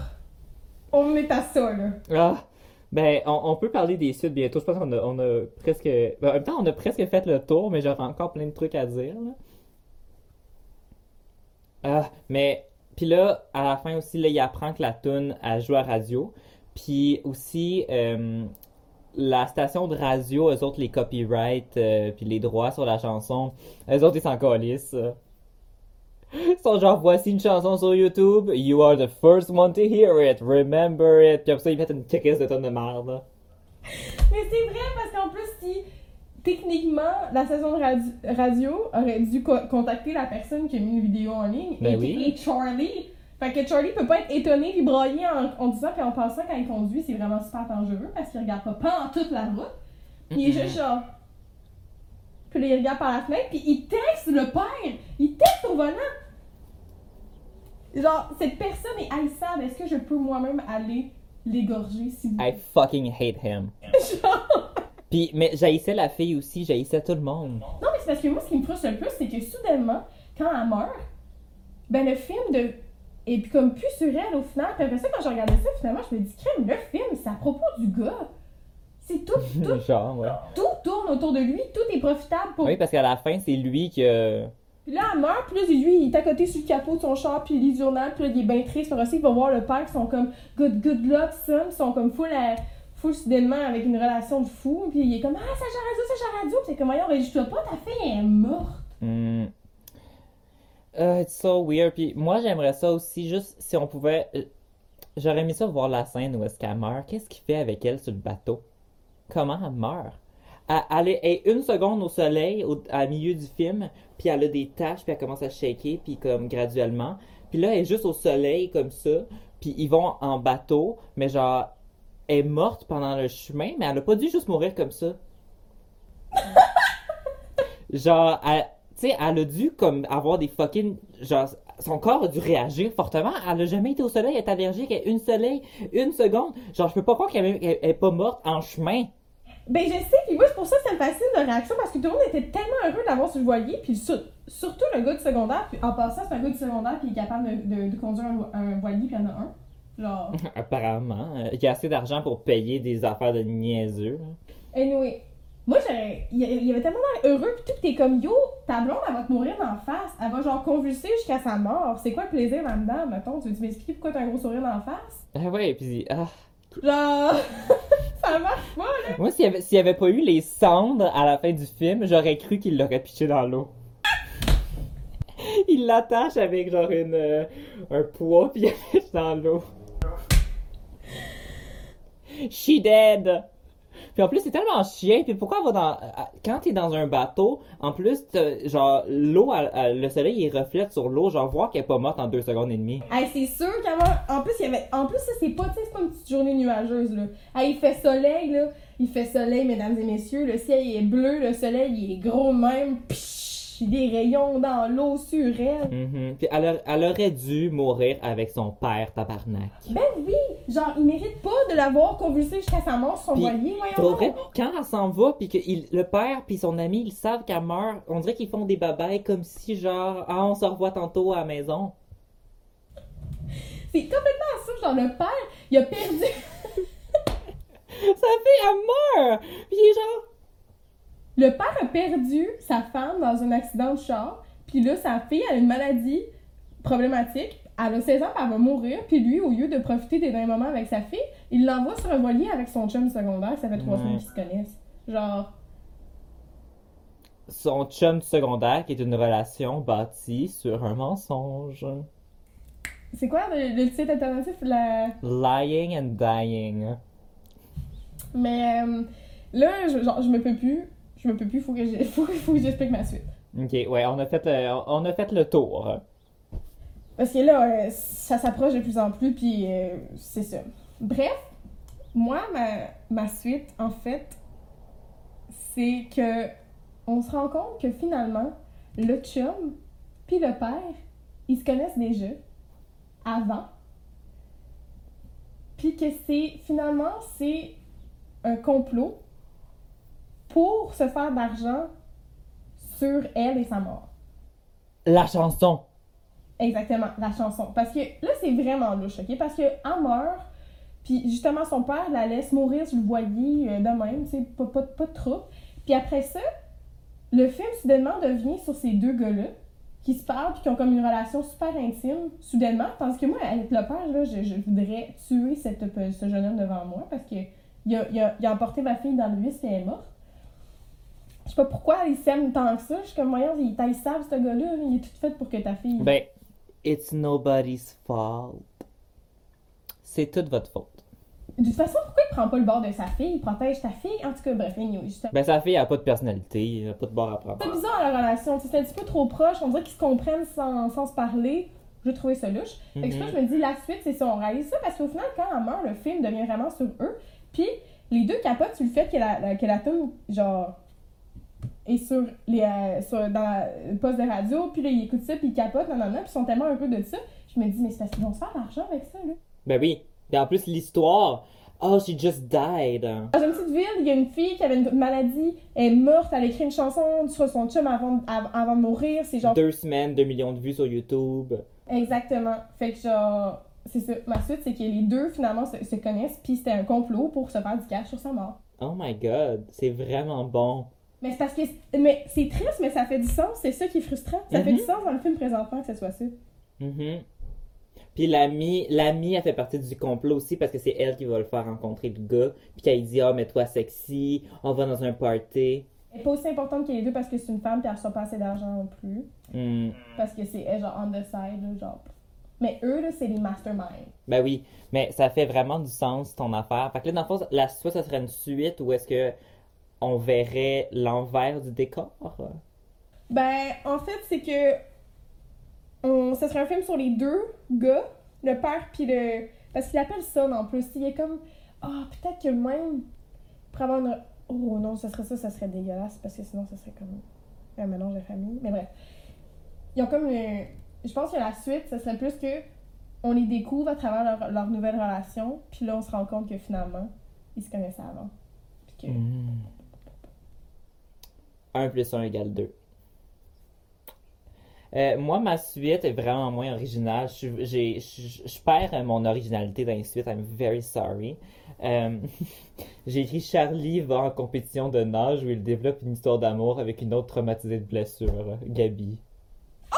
on est à ça, là. Ah, ben, on, peut parler des suites bientôt. Je pense qu'on a, on a presque. ben, en même temps, on a presque fait le tour, mais j'aurais encore plein de trucs à dire. là. Ah, mais. Puis là, à la fin aussi, là, il apprend que la tune a joué à radio. Puis aussi, euh, la station de radio, eux autres, les copyrights, euh, puis les droits sur la chanson, eux autres, ils s'en calissent. Sont genre, voici une chanson sur YouTube, you are the first one to hear it, remember it. Puis après ça, ils mettent une crise de tonne de merde. Mais c'est vrai, parce qu'en plus, si techniquement, la station de radio, radio aurait dû co- contacter la personne qui a mis une vidéo en ligne, Ben et, oui. et Charlie. Fait que Charlie peut pas être étonné puis broyer en, en disant puis en pensant quand il conduit, c'est vraiment super dangereux parce qu'il regarde pas pendant toute la route. Il est juste genre. Puis là, il regarde par la fenêtre, puis il texte le père! Il texte au volant! Genre, cette personne est haïssable. Est-ce que je peux moi-même aller l'égorger si vous I fucking hate him. Genre. Puis, mais j'haïssais la fille aussi, j'haïssais tout le monde. Non, mais c'est parce que moi, ce qui me frustre le plus, c'est que soudainement, quand elle meurt, ben le film de. Et puis comme plus sur elle au final. Puis après ça, quand je regardais ça, finalement, je me dis, crème, le film, c'est à propos du gars. C'est tout, tout, Genre, ouais. tout tourne autour de lui, tout est profitable pour. Oui, parce qu'à la fin, c'est lui qui a... Puis là, elle meurt, puis là, lui, il est à côté sur le capot de son char, puis il lit le journal, puis là, il est bien triste. Puis aussi, il va voir le père qui sont comme good, good luck, son, qui sont comme full, à, full soudainement avec une relation de fou. Puis il est comme, ah, Sacha Radio, Sacha Radio. Puis c'est comme, voyons, enregistre-toi pas, ta fille est morte. Hmm. Euh, it's so weird. Puis moi, j'aimerais ça aussi, juste si on pouvait... euh, J'aurais aimé ça voir la scène où est-ce qu'elle meurt. Qu'est-ce qu'il fait avec elle sur le bateau? Comment elle meurt? Elle, elle est, une seconde au soleil, au, à milieu du film, puis elle a des taches, puis elle commence à shaker, puis comme graduellement. Puis là, elle est juste au soleil, comme ça. Puis ils vont en bateau, mais genre, elle est morte pendant le chemin, mais elle a pas dû juste mourir comme ça. Genre, elle- tu sais, elle a dû comme avoir des fucking. Genre, son corps a dû réagir fortement. Elle a jamais été au soleil, elle est allergique à une soleil, une seconde. Genre, je peux pas croire qu'elle qu'elle- elle est pas morte en chemin. Ben, je sais, puis moi, c'est pour ça que ça me fascine de réaction, parce que tout le monde était tellement heureux sur le voilier, puis sur- surtout le gars du secondaire, puis en passant, c'est un gars du secondaire, puis il est capable de, de- de conduire un, un voilier, puis il y en a un. Genre. Apparemment. Euh, Il y a assez d'argent pour payer des affaires de niaiseux. Anyway, moi, j'aurais. Il y- avait tellement l'air heureux, puis tout, t'es comme, yo, ta blonde, elle va te mourir d'en face, elle va genre convulser jusqu'à sa mort. C'est quoi le plaisir là-dedans, mettons? Tu veux m'expliquer pourquoi t'as un gros sourire d'en face? Ah ouais, puis. Ah. Genre. ça marche pas, là! Moi, s'il y, avait, s'il y avait pas eu les cendres à la fin du film, j'aurais cru qu'il l'aurait pitché dans l'eau. il l'attache avec genre une, euh, un poids, puis il la dans l'eau. She dead! Puis en plus, c'est tellement chien. Puis pourquoi va dans. Quand t'es dans un bateau, en plus, genre, l'eau, le soleil, il reflète sur l'eau. Genre, voir qu'elle est pas morte en deux secondes et demie. Hey, c'est sûr qu'avant. En plus, il y avait. En plus, ça, c'est pas, c'est pas une petite journée nuageuse, là. Hey, il fait soleil, là. Il fait soleil, mesdames et messieurs. Le ciel est bleu, le soleil il est gros même. Des rayons dans l'eau sur elle. Mhm. Puis elle, a- elle aurait dû mourir avec son père, tabarnak. Ben oui! Genre, il mérite pas de l'avoir convulsé jusqu'à sa mort sur son voilier, voyons. Quand elle s'en va, puis que il- le père puis son ami, ils savent qu'elle meurt, on dirait qu'ils font des babayes comme si genre, ah, on se revoit tantôt à la maison. C'est complètement ça, genre, le père, il a perdu. Sa fille, elle meurt! Puis il est genre, Le père a perdu sa femme dans un accident de char, puis là, sa fille a une maladie problématique. Elle a 16 ans, puis elle va mourir, puis lui, au lieu de profiter des derniers moments avec sa fille, il l'envoie sur un voilier avec son chum secondaire, ça fait trois semaines qu'ils se connaissent. Genre, son chum secondaire qui est une relation bâtie sur un mensonge. c'est quoi le, le titre alternatif? La... Lying and dying. Mais euh, là, je, genre, je me peux plus. Je me peux plus, faut que je- faut, faut que j'explique ma suite. Ok, ouais, on a fait, euh, on a fait le tour. Parce que là, euh, ça s'approche de plus en plus, puis euh, c'est ça. Bref, moi, ma, ma suite, en fait, c'est que on se rend compte que finalement, le chum puis le père, ils se connaissent déjà avant. Puis que c'est finalement, c'est un complot pour se faire d'argent sur elle et sa mort. La chanson. Exactement, la chanson. Parce que là, c'est vraiment louche, OK? Parce que elle meurt, puis justement, son père la laisse mourir sur le voilier euh, de même, tu sais, pas, pas, pas de trouble. Puis après ça, le film, soudainement, devient sur ces deux gars-là, qui se parlent, puis qui ont comme une relation super intime, soudainement. Tandis que moi, avec le père, là, je, je voudrais tuer cette, ce jeune homme devant moi, parce que il a, il a, il a emporté ma fille dans le bus, et elle est morte. Je sais pas pourquoi ils s'aiment tant que ça. Je suis comme, voyons, il est taillissable, ce gars-là. Il est tout fait pour que ta fille... Ben, it's nobody's fault. C'est toute votre faute. De toute façon, pourquoi il prend pas le bord de sa fille? Il protège ta fille? En tout cas, bref, anyway, juste... Ben, sa fille, a pas de personnalité, elle a pas de bord à prendre. C'est bizarre la relation, c'est un petit peu trop proche, on dirait qu'ils se comprennent sans, sans se parler. J'ai trouvé ça louche. Fait c'est pour ça que je me dis, la suite, c'est ça, on réalise ça, parce qu'au final, quand elle meurt, le film devient vraiment sur eux. Puis, les deux capotent sur le fait que la, la- que la genre, est sur les, euh, sur, dans le poste de radio, puis là, ils écoutent ça, puis ils capotent, non, non, non, puis ils sont tellement heureux de ça. Je me dis, mais c'est parce qu'ils vont se faire l'argent avec ça, là. Ben oui. Et en plus, l'histoire. Oh, she just died. Dans une petite ville, il y a une fille qui avait une maladie, elle est morte, elle a écrit une chanson sur son chum avant, av- avant de mourir, c'est genre... Deux semaines, deux millions de vues sur YouTube. Exactement. Fait que genre, c'est ça. Ma suite, c'est que les deux, finalement, se, se connaissent, puis c'était un complot pour se faire du cash sur sa mort. Oh my god, c'est vraiment bon. Mais c'est parce que... Mais c'est triste, mais ça fait du sens, c'est ça qui est frustrant. Ça fait Mhm. du sens dans le film présentement que ce soit ça. Mhm. Puis l'amie, l'amie, elle fait partie du complot aussi parce que c'est elle qui va le faire rencontrer le gars. Puis qu'elle dit, ah, mets-toi sexy, on va dans un party. Elle est pas aussi importante que les deux parce que c'est une femme, puis elle reçoit pas assez d'argent non plus. Hmm. Parce que c'est elle, genre, on the side, genre... Mais eux, là, c'est les masterminds. Ben oui, mais ça fait vraiment du sens ton affaire. Fait que là, dans le fond, la soit ça serait une suite ou est-ce que on verrait l'envers du décor? Ben, en fait, c'est que. On, ce serait un film sur les deux gars, le père puis le. Parce qu'il appelle ça en plus. Il est comme. Ah, peut-être que même. Pour avoir une. Oh non, ce serait ça, ça serait dégueulasse parce que sinon, ça serait comme. Un mélange de famille. Mais bref. Ils ont comme. une- Je pense que la suite, ce serait plus que. On les découvre à travers leur, leur nouvelle relation. Puis là, on se rend compte que finalement, ils se connaissaient avant. Puis que. 1 plus 1 égale 2. Euh, moi, ma suite est vraiment moins originale. Je, suis- j'ai- je, je perds mon originalité dans les suites. I'm very sorry. Euh, j'ai écrit Charlie va en compétition de nage où il développe une histoire d'amour avec une autre traumatisée de blessure, Gabi.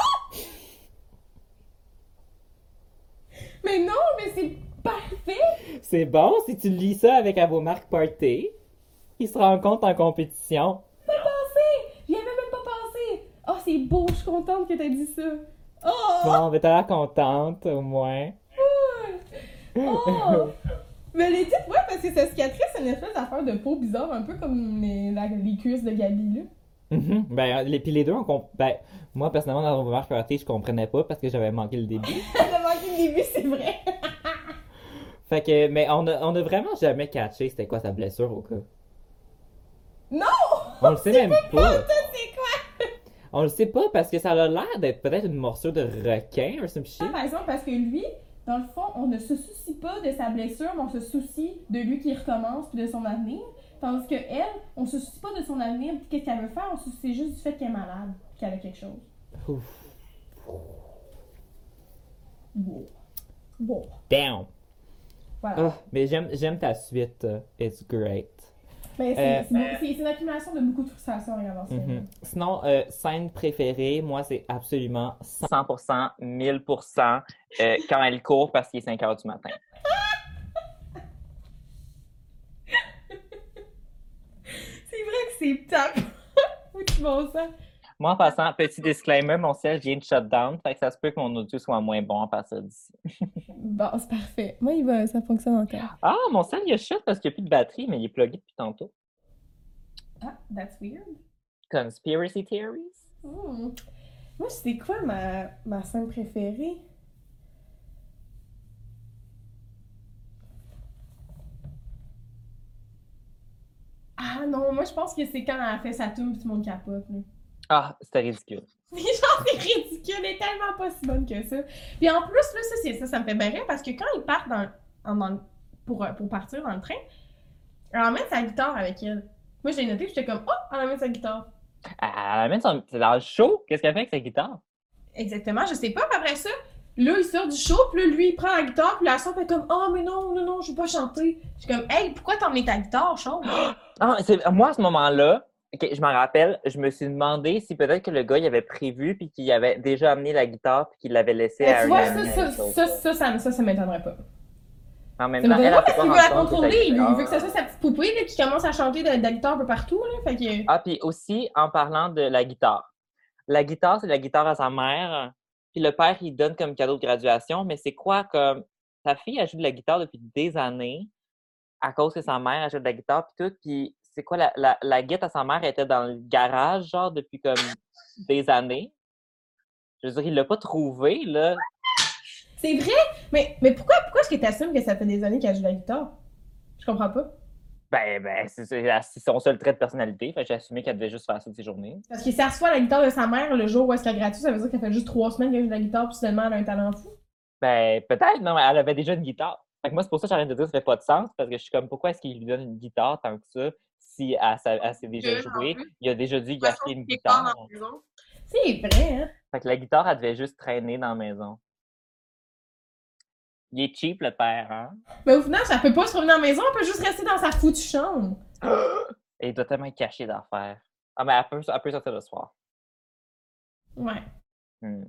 Mais non, mais c'est parfait! C'est bon, si tu lis ça avec Avomark Party, il se rencontre en compétition. pas pensé! J'y avais même pas pensé! Oh, c'est beau, je suis contente que t'aies dit ça! Oh! Bon, ben t'as l'air contente, au moins. Oh! Mais les titres, ouais, parce que sa cicatrice, c'est une espèce d'affaire de peau bizarre, un peu comme les, la- les cuisses de Gabi, là. Mhm. Ben, les, puis les deux, on comp- ben, moi, personnellement, dans Avomark Party, je comprenais pas parce que j'avais manqué le début. J'avais manqué le début, c'est vrai! Fait que, mais on a, on a vraiment jamais catché c'était quoi sa blessure au cas. Non! On le sait même pas. Ça, quoi? On le sait pas parce que ça a l'air d'être peut-être une morsure de requin ou some shit. Ah, par exemple, parce que lui, dans le fond, on ne se soucie pas de sa blessure, mais on se soucie de lui qui recommence puis de son avenir. Tandis que elle, on se soucie pas de son avenir puis qu'est-ce qu'elle veut faire, on se soucie juste du fait qu'elle est malade qu'elle a quelque chose. Ouf. Wow. Bon. Damn. Voilà. Ah, mais j'aime, j'aime ta suite. euh, It's great. C'est Euh, c'est une accumulation de beaucoup de frustration. Mhm. Sinon, euh, scène préférée, moi, c'est absolument 100%, 1000%, euh, quand elle court parce qu'il est 5 heures du matin. C'est vrai que c'est top! Où tu vas ça? Moi, en passant, petit disclaimer, mon ciel vient de shutdown, fait que ça se peut que mon audio soit moins bon à partir d'ici. Bon, c'est parfait. Moi, il va, ça fonctionne encore. Ah, mon ciel, il a shut parce qu'il n'y a plus de batterie, mais il est plugué depuis tantôt. Ah, that's weird. Conspiracy theories? Hmm. Moi, c'était quoi ma, ma scène préférée? Ah non, moi je pense que c'est quand elle a fait sa pis tout le monde capote. Là. Ah, c'était ridicule. Genre, c'est ridicule, elle est tellement pas si bonne que ça. Puis en plus, là, ça, c'est ça, ça me fait bien rire parce que quand ils partent dans, pour, euh, pour partir dans le train, elle emmène sa guitare avec elle. Moi, j'ai noté que j'étais comme, oh, elle emmène sa guitare. Ah, même son- c'est dans le show. Qu'est-ce qu'elle fait avec sa guitare? Exactement, je sais pas. Puis après ça, là, il sort du show, puis là, lui, il prend la guitare, puis la sort fait comme, oh, mais non, non, non, je vais pas chanter. Je suis comme, hey, pourquoi emmené ta guitare, chante? Ah, c'est- moi, à ce moment-là, ok, je m'en rappelle, je me suis demandé si peut-être que le gars, il avait prévu, puis qu'il avait déjà amené la guitare, puis qu'il l'avait laissé Mais à tu vois, ça, ça, ça, ça, ça, m'étonnerait pas. En même temps, elle, pas veut la contrôler. Il veut que ça soit sa petite poupée là, qui commence à chanter de, de la guitare un peu partout. Là, fait que... Ah, puis aussi, en parlant de la guitare. La guitare, c'est la guitare à sa mère. Puis le père, il donne comme cadeau de graduation. Mais c'est quoi comme. Sa fille, elle joue de la guitare depuis des années à cause que sa mère, elle joue de la guitare, puis tout. Puis c'est quoi, la, la, la guitare à sa mère était dans le garage, genre, depuis comme des années? Je veux dire, il l'a pas trouvé, là. C'est vrai? Mais, mais pourquoi, pourquoi est-ce que tu assumes que ça fait des années qu'elle joue la guitare? Je comprends pas. Ben, ben, c'est son seul trait de personnalité. Fait j'ai assumé qu'elle devait juste faire ça de ses journées. Parce que si elle reçoit la guitare de sa mère le jour où est-ce qu'elle est gratuite, ça veut dire qu'elle fait juste trois semaines qu'elle joue la guitare, puis finalement elle a un talent fou? Ben, peut-être, non, mais elle avait déjà une guitare. Fait que moi, c'est pour ça que j'arrête de dire que ça fait pas de sens, parce que je suis comme, pourquoi est-ce qu'il lui donne une guitare tant que ça, si elle, elle s'est déjà jouée? Il a déjà dû acheter une c'est dans guitare. C'est vrai, hein? Fait que la guitare, elle devait juste traîner dans la maison. Il est cheap, le père, hein? Mais au final, ça peut pas se revenir à la maison, elle peut juste rester dans sa foutue chambre. Et il doit tellement être caché d'affaires. Ah, mais elle peut, elle peut sortir le soir. Ouais. Hmm.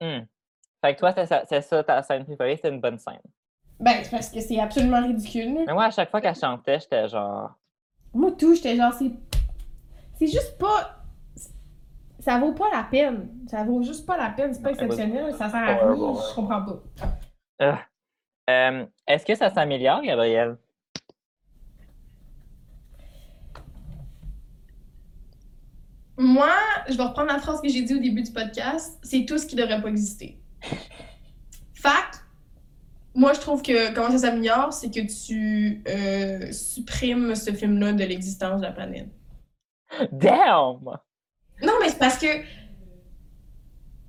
Hmm. Fait que toi, c'est ça, c'est ça ta scène préférée, c'était une bonne scène. Ben, c'est parce que c'est absolument ridicule. Mais moi, à chaque fois qu'elle chantait, j'étais genre. Moi, tout, j'étais genre, c'est. C'est juste pas. Ça vaut pas la peine. Ça vaut juste pas la peine. C'est pas exceptionnel. Ça sert à rien. Je comprends pas. Ah. Euh, Est-ce que ça s'améliore, Gabriel? Moi, je vais reprendre la phrase que j'ai dit au début du podcast. C'est tout ce qui devrait pas exister. Fact, moi, je trouve que comment ça s'améliore, c'est que tu euh, supprimes ce film-là de l'existence de la planète. Damn! Non, mais c'est parce que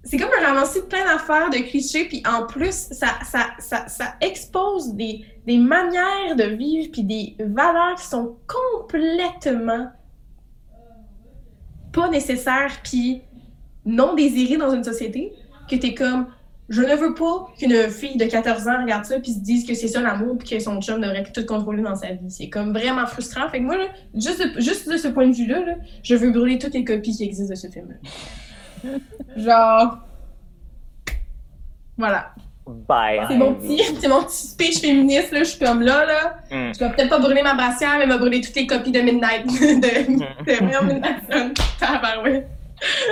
c'est comme un ramassis de plein d'affaires, de clichés, puis en plus, ça, ça, ça, ça expose des, des manières de vivre, puis des valeurs qui sont complètement pas nécessaires, puis non désirées dans une société, que t'es comme, je ne veux pas qu'une fille de 14 ans regarde ça, puis se dise que c'est ça l'amour, puis que son chum devrait tout contrôler dans sa vie. C'est comme vraiment frustrant. Fait que moi, là, juste, de, juste de ce point de vue-là, là, je veux brûler toutes les copies qui existent de ce film-là. Genre. Voilà. Bye. C'est mon petit, c'est mon petit speech féministe, là. Je suis comme là, là. Hmm. Je vais peut-être pas brûler ma brassière, mais je vais brûler toutes les copies de Midnight. de, de Real Midnight Sun.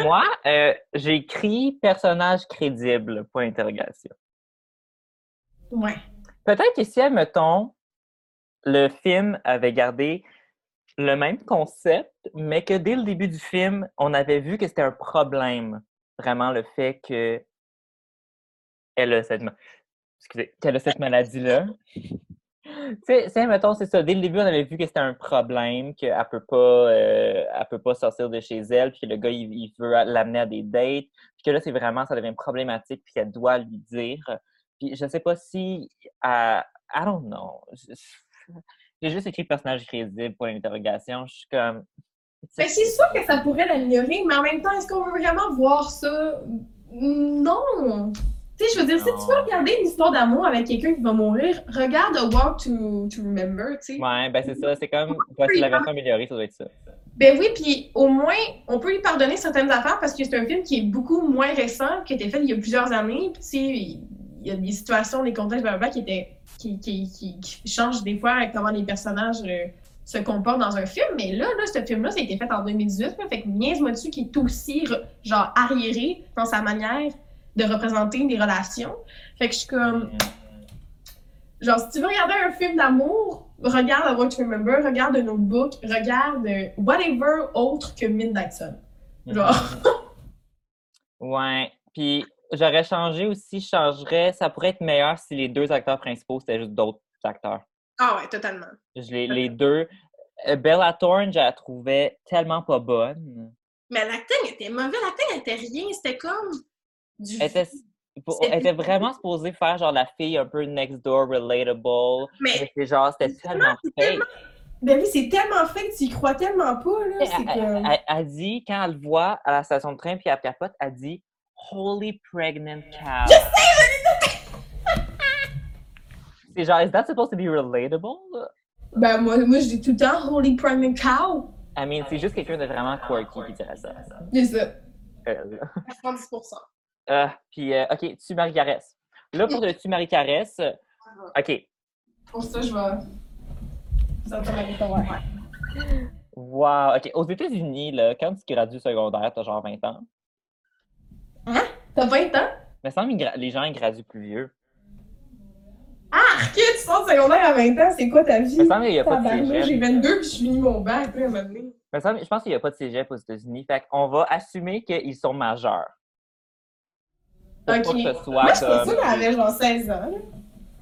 Moi, euh, j'ai écrit personnage crédible, point d'interrogation. Ouais. Peut-être que si, mettons, le film avait gardé le même concept, mais que dès le début du film, on avait vu que c'était un problème, vraiment, le fait que elle a cette, excusez, qu'elle a cette maladie-là. Tu sais, c'est, mettons, c'est ça. Dès le début, on avait vu que c'était un problème, qu'elle peut pas, euh, elle peut pas sortir de chez elle, puis que le gars, il, il veut l'amener à des dates, puis que là, c'est vraiment, ça devient problématique, puis qu'elle doit lui dire. Puis je sais pas si, euh, I don't know. J'ai juste écrit personnage crédible pour l'interrogation. Je suis comme. Mais c'est sûr que ça pourrait l'améliorer, mais en même temps, est-ce qu'on veut vraiment voir ça? Non! Tu sais, je veux dire, si tu veux regarder une histoire d'amour avec quelqu'un qui va mourir, regarde A Walk to, to Remember, tu sais. Ouais, ben c'est ça. C'est comme. Voici la version améliorée, ça doit être ça. Ben oui, puis au moins, on peut lui pardonner certaines affaires parce que c'est un film qui est beaucoup moins récent, qui a été fait il y a plusieurs années. Puis, tu sais, il y a des situations, des contextes, blablabla, qui, étaient, qui, qui, qui, qui changent des fois comment les personnages euh, se comportent dans un film. Mais là, là ce film-là, ça a été fait en 2018. Là, fait que niaise-moi dessus qui est aussi, re- genre, arriéré dans sa manière de représenter des relations. Fait que je suis comme... Genre, si tu veux regarder un film d'amour, regarde A Watch Remember, regarde The Notebook, regarde whatever autre que Midnight Sun. Genre. Ouais. Puis j'aurais changé aussi, je changerais, ça pourrait être meilleur si les deux acteurs principaux, c'était juste d'autres acteurs. Ah ouais, totalement. Je les, les deux. euh, Bella Thorne, je la trouvais tellement pas bonne. Mais l'acting était mauvais, l'acting était rien, c'était comme du. Elle était, pour- elle était vraiment supposée faire genre la fille un peu next door, relatable. Mais Mais c'est genre, c'était tellement fake. Ben oui, c'est tellement fait que tu y crois tellement pas, là. Elle, elle dit, quand elle le voit à la station de train puis elle capote, elle dit Holy pregnant cow. C'est genre, is that supposed to be relatable? Ben moi, moi je dis tout le temps Holy Pregnant Cow. I mean, c'est juste quelqu'un de vraiment quirky qui dirait ça. C'est ça. Euh, 70%. Euh, puis, euh, OK, tu Marie Caresse. Là, pour le tu Marie Caresse, euh, OK. Pour ça, je vais. Ouais. Wow. OK. Aux États-Unis, là, quand tu gradues du secondaire, t'as genre 20 ans. T'as 20 ans? Mais semble que les gens ils graduent plus vieux. Arc! Tu sors de secondaire à 20 ans, c'est quoi ta vie? Me semble qu'il y a pas de Tabarnak, J'ai cégep. 22 puis je finis mon bac, à un moment donné. Me semble- je pense qu'il n'y a pas de cégep aux États-Unis. Fait qu'on va assumer qu'ils sont majeurs. Pour pas que ce soit Moi, je comme... pensais qu'elle avait genre 16 ans.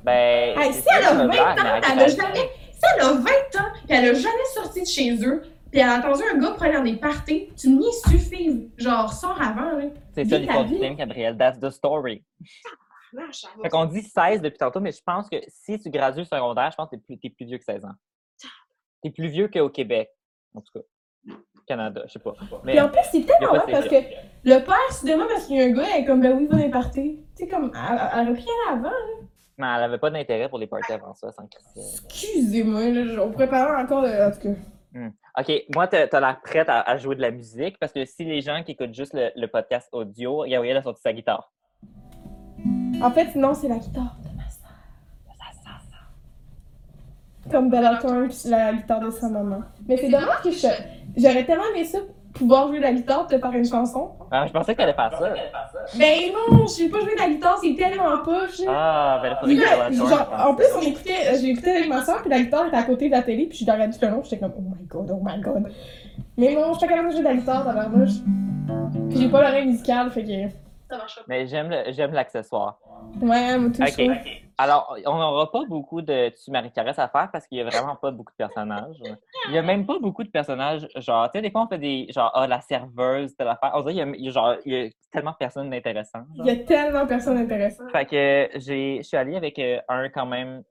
Ben, Hey, si elle a sûr, 20 mais ans, elle a jamais. Si elle a 20 ans, puis elle a jamais sorti de chez eux, puis elle a entendu un gars dans des parties, tu n'y suffis. Genre, sors avant. C'est ça l'histoire du film, Gabriel. That's the story. Fait qu'on dit 16 depuis tantôt, mais je pense que si tu gradues le secondaire, je pense que t'es plus, t'es plus vieux que 16 ans. T'es plus vieux qu'au Québec, en tout cas. Canada, je sais pas. Mais Puis en plus, c'est tellement vrai parce que le père, soudainement, parce qu'il y a un gars, elle est comme, ben oui, va dans les parties. Tu sais, comme, elle, elle a pris elle avant. mais elle avait pas d'intérêt pour les parties avant ça, sans Christian. Excusez-moi, là, on prépare encore, le- en tout cas. OK, moi, t'as t'as l'air prête à, à jouer de la musique parce que si les gens qui écoutent juste le, le podcast audio, Gabriel a sorti sa guitare. En fait, non, c'est la guitare de ma sœur. Comme Bella Thorne, la guitare de sa maman. Mais c'est dommage que je- j'aurais tellement aimé ça, pouvoir jouer de la guitare, te faire une chanson. Ah, je pensais que t'allais faire ça. Ben non, je sais pas jouer de la guitare, c'est tellement poche. Ah, ben là, faudrait que genre, en plus, on écoutait, euh, j'ai écouté avec ma soeur, puis la guitare était à côté de la télé, puis je regardais tout le long, j'étais comme, oh my god, oh my god. Mais non, je suis pas capable de jouer de la guitare, dans la bouche. Puis j'ai pas l'oreille musicale, fait que. Ça marche pas. Mais j'aime le- j'aime l'accessoire. Ouais, moi tout OK. Alors, on n'aura pas beaucoup de Tu Marie Caresse à faire parce qu'il y a vraiment pas beaucoup de personnages. Il y a même pas beaucoup de personnages. Genre, tu sais, des fois, on fait des. Genre, ah, la serveuse, telle affaire. On dirait qu'il y y, a, genre, il y a tellement de personnes intéressantes. Il y a tellement de personnes intéressantes. Fait que j'ai, je suis allée avec euh, un quand même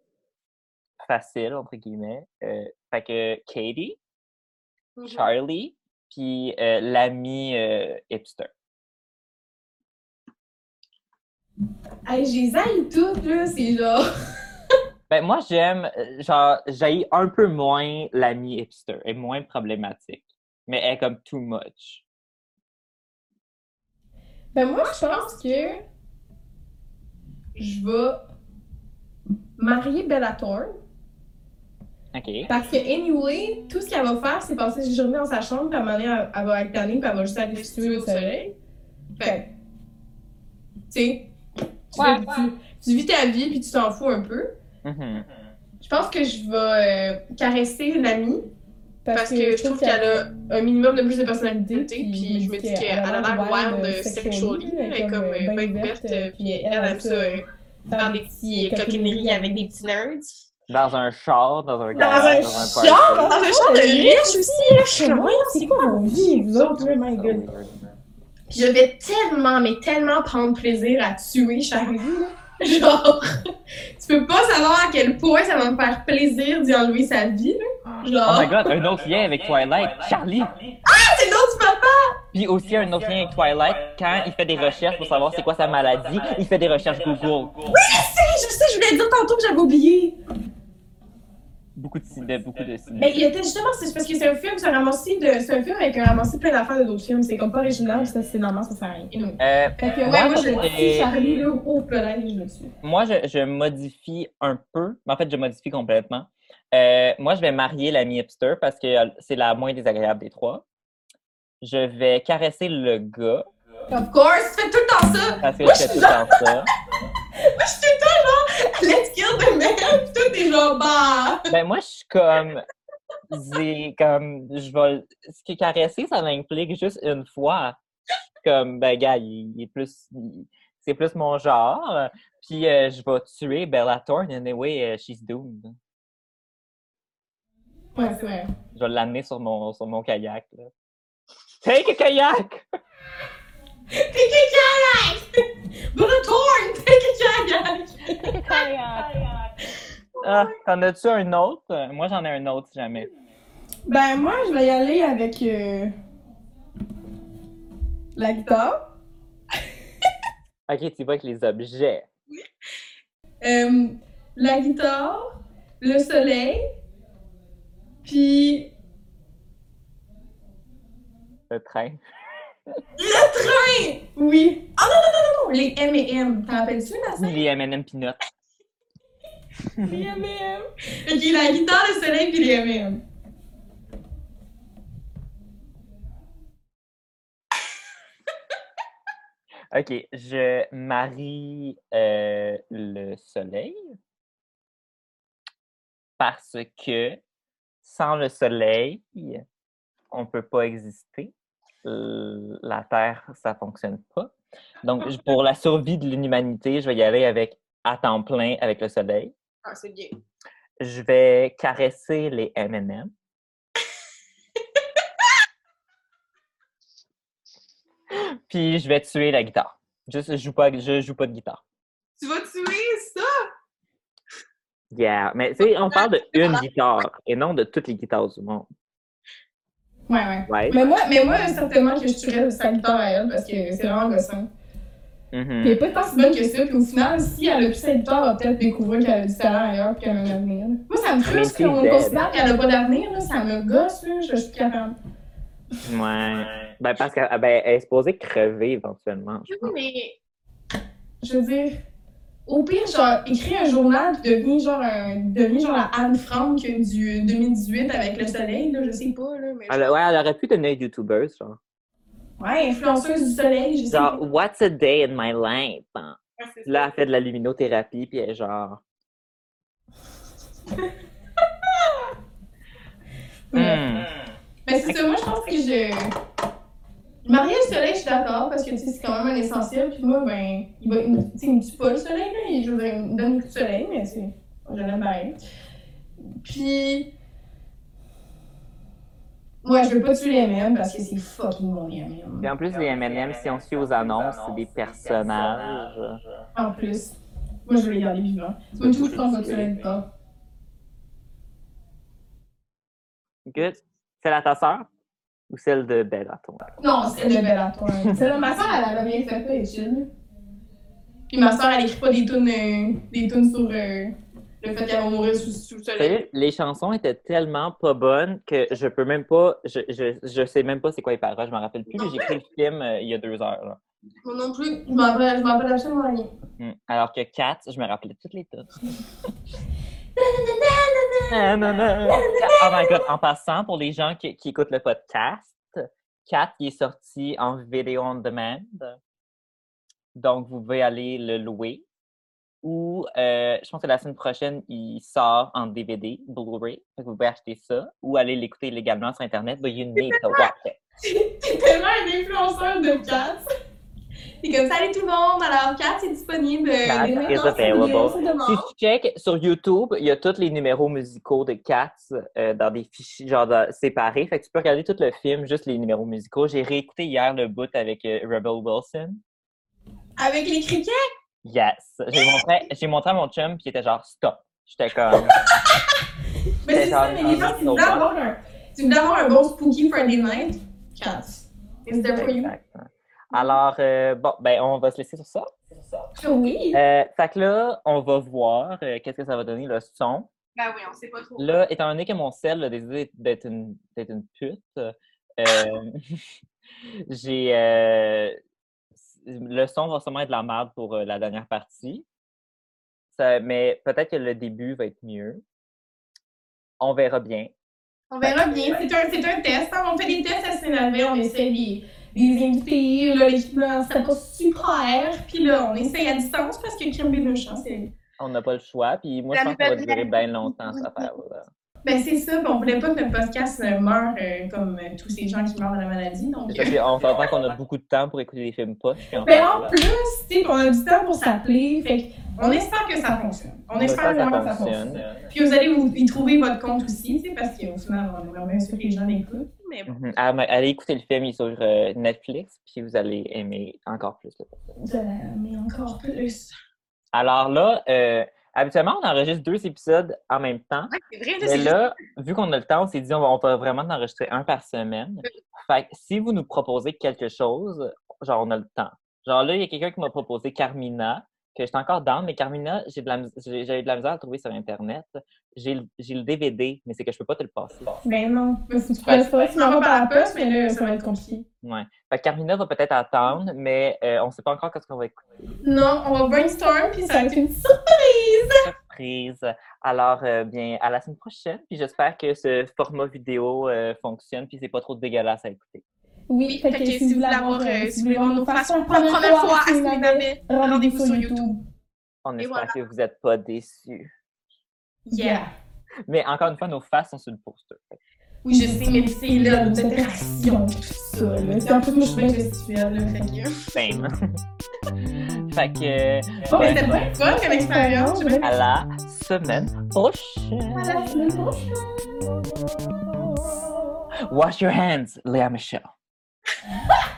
facile, entre guillemets. Euh, fait que Katie, Charlie, puis euh, l'ami euh, hipster. Hey, j'ai les toutes, là, c'est genre. Ben, moi, j'aime, genre, j'ai un peu moins l'ami hipster. Elle est moins problématique. Mais elle est comme too much. Ben moi, je pense que je vais marier Bella Thorne. OK. Parce que, anyway, tout ce qu'elle va faire, c'est passer ses journées dans sa chambre, puis à un moment donné, elle, elle va être tannée, puis elle va juste aller se tuer au soleil. Fait tu sais, tu, Ouais, fais- tu- tu vis ta vie, puis tu t'en fous un peu. Mhm. Je pense que je vais euh, caresser l'amie. Parce, Parce que, que je trouve qu'elle a un minimum de plus de personnalité, Puis puis je me dis qu'elle a l'air wild sexually, elle est comme euh, bien ouverte, puis elle aime ça euh, faire des petits coquineries avec des petits nerds. Dans un char, dans un Dans garage, un dans un char, dans un char de riche aussi, là, je suis c'est quoi vos vies, vous autres, oh my god. Puis je vais tellement, mais tellement prendre plaisir à tuer Charlie. Genre, tu peux pas savoir à quel point ça va me faire plaisir d'y enlever sa vie, là. Oh Genre, my god, un autre lien avec Twilight, Charlie. c'est non du papa! Puis aussi un autre lien avec Twilight, quand il fait des recherches pour savoir c'est quoi sa maladie, il fait des recherches Google. Je sais, je voulais dire tantôt que j'avais oublié. Beaucoup de ciné, beaucoup de ciné. Mais il était justement, c'est parce que c'est un film, c'est un ramassis de, c'est un film avec un ramassis plein d'affaires de d'autres films. C'est comme pas original, ça c'est normal, ça sert à rien. Anyway. Euh, Fait que ouais, Moi, moi je le j'ai- tue Charlie là, au plein, je le tue. moi, je, je modifie un peu. En fait, je modifie complètement. Euh, moi, je vais marier l'ami hipster parce que c'est la moins désagréable des trois. Je vais caresser le gars Of course, tu fais tout le temps ça! parce que Moi, je fais je tout le temps ça. Moi je suis tout le temps genre, let's kill the man, t'es genre, bah! Ben, moi, je suis comme. C'est comme. Je vais. Ce qui est caressé, ça m'implique juste une fois. Comme, ben, gars, il, il est plus. C'est plus mon genre. Puis, euh, je vais tuer Bella Thorne. Anyway, euh, she's doomed. Ouais, c'est vrai. Je vais l'amener sur mon, sur mon kayak. Là. Take a kayak! Take a kayak! Torn, take a kayak! Ah, t'en as-tu un autre? Moi, j'en ai un autre, si jamais. Ben, moi, je vais y aller avec euh, la guitare. Ok, tu vas avec les objets. Euh, la guitare, le soleil, puis Le train. Le train! Oui. Ah non, non, non, non, les M&M. T'en rappelles-tu, la scène? Les M&M Peanuts. Les M&M. Ok, la guitare, le soleil, puis les M&M. Ok, je marie euh, le soleil parce que sans le soleil, on ne peut pas exister. Euh, La Terre, ça ne fonctionne pas. Donc, je- pour la survie de l'humanité, je vais y aller avec à temps plein avec le soleil. Ah, c'est bien. Je vais caresser les M&M. Puis je vais tuer la guitare. Juste, je joue pas, je joue pas de guitare. Tu vas tuer ça? Yeah, mais tu sais, on parle de une guitare et non de toutes les guitares du monde. Ouais, ouais. Right? Mais moi, mais moi, certainement que je tuerais sa guitare à elle parce que c'est vraiment gossant. Mhm. Puis elle est pas tant si bonne que ça, puis au final, si elle a plus guitare, elle va peut-être découvrir qu'elle a du talent ailleurs puis qu'elle a un avenir. Moi, ça me frustre qu'on considère qu'elle a pas d'avenir, là. Ça me gosse, là. Je suis plus capable. Ouais. Ben, parce qu'elle ben, elle est supposée crever éventuellement. je pense. mais. Je veux dire. Au pire, genre, écris un journal puis deviens genre, un, deviens genre la Anne Frank du 2018 avec le soleil, là. Je sais pas, là. Mais... Elle, ouais, elle aurait pu devenir YouTuber, genre. Ouais, influenceuse du soleil, je sais Genre, pas. what's a day in my life? hein? Ouais, Là, elle fait de la luminothérapie, puis elle est genre. Ouais. Hmm. Mais c'est ça, moi je pense que je. Marier le soleil, je suis d'accord, parce que tu c'est quand même un essentiel. Puis moi, ben, il, va, il, me- tu sais, il me tue pas le soleil, là. Il, je veux dire, il me donne de soleil, mais c'est. Je l'aime bien. Puis. Ouais, je veux pas tuer les M&M parce que c'est fucking bon, les M&M. Puis en plus, les M&M, si on suit aux annonces, c'est des personnages. En plus. Moi, je veux les garder vivants. C'est pas tout, je pense, que soleil pas. Good. Celle à ta sœur? Ou celle de Bella, toi? Non, c'est de Bellator. C'est là, ma soeur, elle a bien fait ça, elle. Puis ma soeur, elle écrit pas des tunes, euh, des tunes sur euh, le fait qu'elle va mourir sous, sous le soleil. Les chansons étaient tellement pas bonnes que je peux même pas. Je, je, je sais même pas c'est quoi les paroles, je m'en rappelle plus. J'ai écrit le film euh, il y a deux heures. là. Moi non plus, je m'en rappelle, je m'en rappelle absolument rien. Hmm. Alors que Kat, je me rappelais toutes les tunes. Oh my god, en passant, pour les gens qui, écoutent le podcast, Kat il est sorti en vidéo on demand. Donc, vous pouvez aller le louer. Ou, euh, je pense que la semaine prochaine, il sort en DVD, Blu-ray. Vous pouvez acheter ça. Ou aller l'écouter légalement sur Internet. But you need to watch it. T'es tellement un influenceur de Kat. C'est comme salut tout le monde, alors Kat est disponible. Kat dès is available. Si tu check sur YouTube, il y a tous les numéros musicaux de Cats euh, dans des fichiers genre dans- séparés. Fait que tu peux regarder tout le film, juste les numéros musicaux. J'ai réécouté hier le bout avec euh, Rebel Wilson. Avec les criquets? Yes! J'ai montré, j'ai montré à mon chum, puis il était genre stop. J'étais comme. Mais c'est ça, mais les gens, tu voulais avoir un, tu voulais avoir un bon spooky Friday night. Kat. Is there for you? Exact. Alors, euh, bon, ben, on va se laisser sur ça. Oui. Euh, fait que là, on va voir euh, qu'est-ce que ça va donner le son. Ben oui, on sait pas trop. Là, étant donné que mon sel a décidé d'être une, d'être une pute, euh, j'ai. le son va sûrement être de la merde pour la dernière partie. Ça- mais peut-être que le début va être mieux. On verra bien. On verra bien. C'est un, c'est un test. hein. On fait des tests à Saint-Navet. On essaie des, invités. Là, l'équipe, là, c'était pas super. Puis là, on essaye à distance parce que Crème Bénuchan, c'est On n'a pas le choix. Puis moi, je pense que ça va durer bien longtemps, cette affaire-là. Ben, c'est ça, on voulait pas que notre podcast euh, meure euh, comme euh, tous ces gens qui meurent de la maladie. Donc, On s'entend qu'on a beaucoup de temps pour écouter des films poches. on Mais en ça. plus, tu sais, qu'on a du temps pour s'appeler. Fait on espère que ça fonctionne. On, On espère vraiment que ça fonctionne. fonctionne. Puis vous allez vous y trouver votre compte aussi, tu sais, parce qu'au final, on bien sûr que les gens l'écoutent. Mais bon, mais Allez écouter le film, il est sur euh, Netflix, puis vous allez aimer encore plus. le film. vous allez aimer encore plus. Alors là, euh, habituellement, on enregistre deux épisodes en même temps. Ouais, vrai, Mais là, vu qu'on a le temps, on s'est dit on va, on va vraiment en enregistrer un par semaine. Fait que si vous nous proposez quelque chose, genre on a le temps. Genre là, il y a quelqu'un qui m'a proposé Carmina, que j'étais encore dans, mais Carmina, j'ai j'avais de la misère à le trouver sur Internet. J'ai le, DVD, mais c'est que je peux pas te le passer. Non, mais faut que tu Ouais, fasses ça. Tu m'envoies par la poste, mais là, ça va être compliqué. Ouais. Fait que Carmina va peut-être attendre, mais euh, on sait pas encore qu'est-ce qu'on va écouter. Non, on va brainstorm, puis ça va être une surprise! Surprise. Alors, euh, bien, à la semaine prochaine. Puis j'espère que ce format vidéo euh, fonctionne, puis c'est pas trop dégueulasse à écouter. Oui, fait que si vous voulez avoir, euh, si vous voulez voir nos façons pour la première fois à Cinémanet, rendez-vous sur YouTube. On Et espère voilà. que vous n'êtes pas déçus. Yeah! Mais encore une fois, nos faces sont sur le poster. Oui, je sais, mais c'est là, nos interactions, tout ça, plus, moi, je suis bien gestuelle, là, fait que... Same. fait que, Bon, ben, c'était bien fun comme expérience. à la semaine prochaine. À la semaine prochaine! Wash your hands, Léa Michel. Ha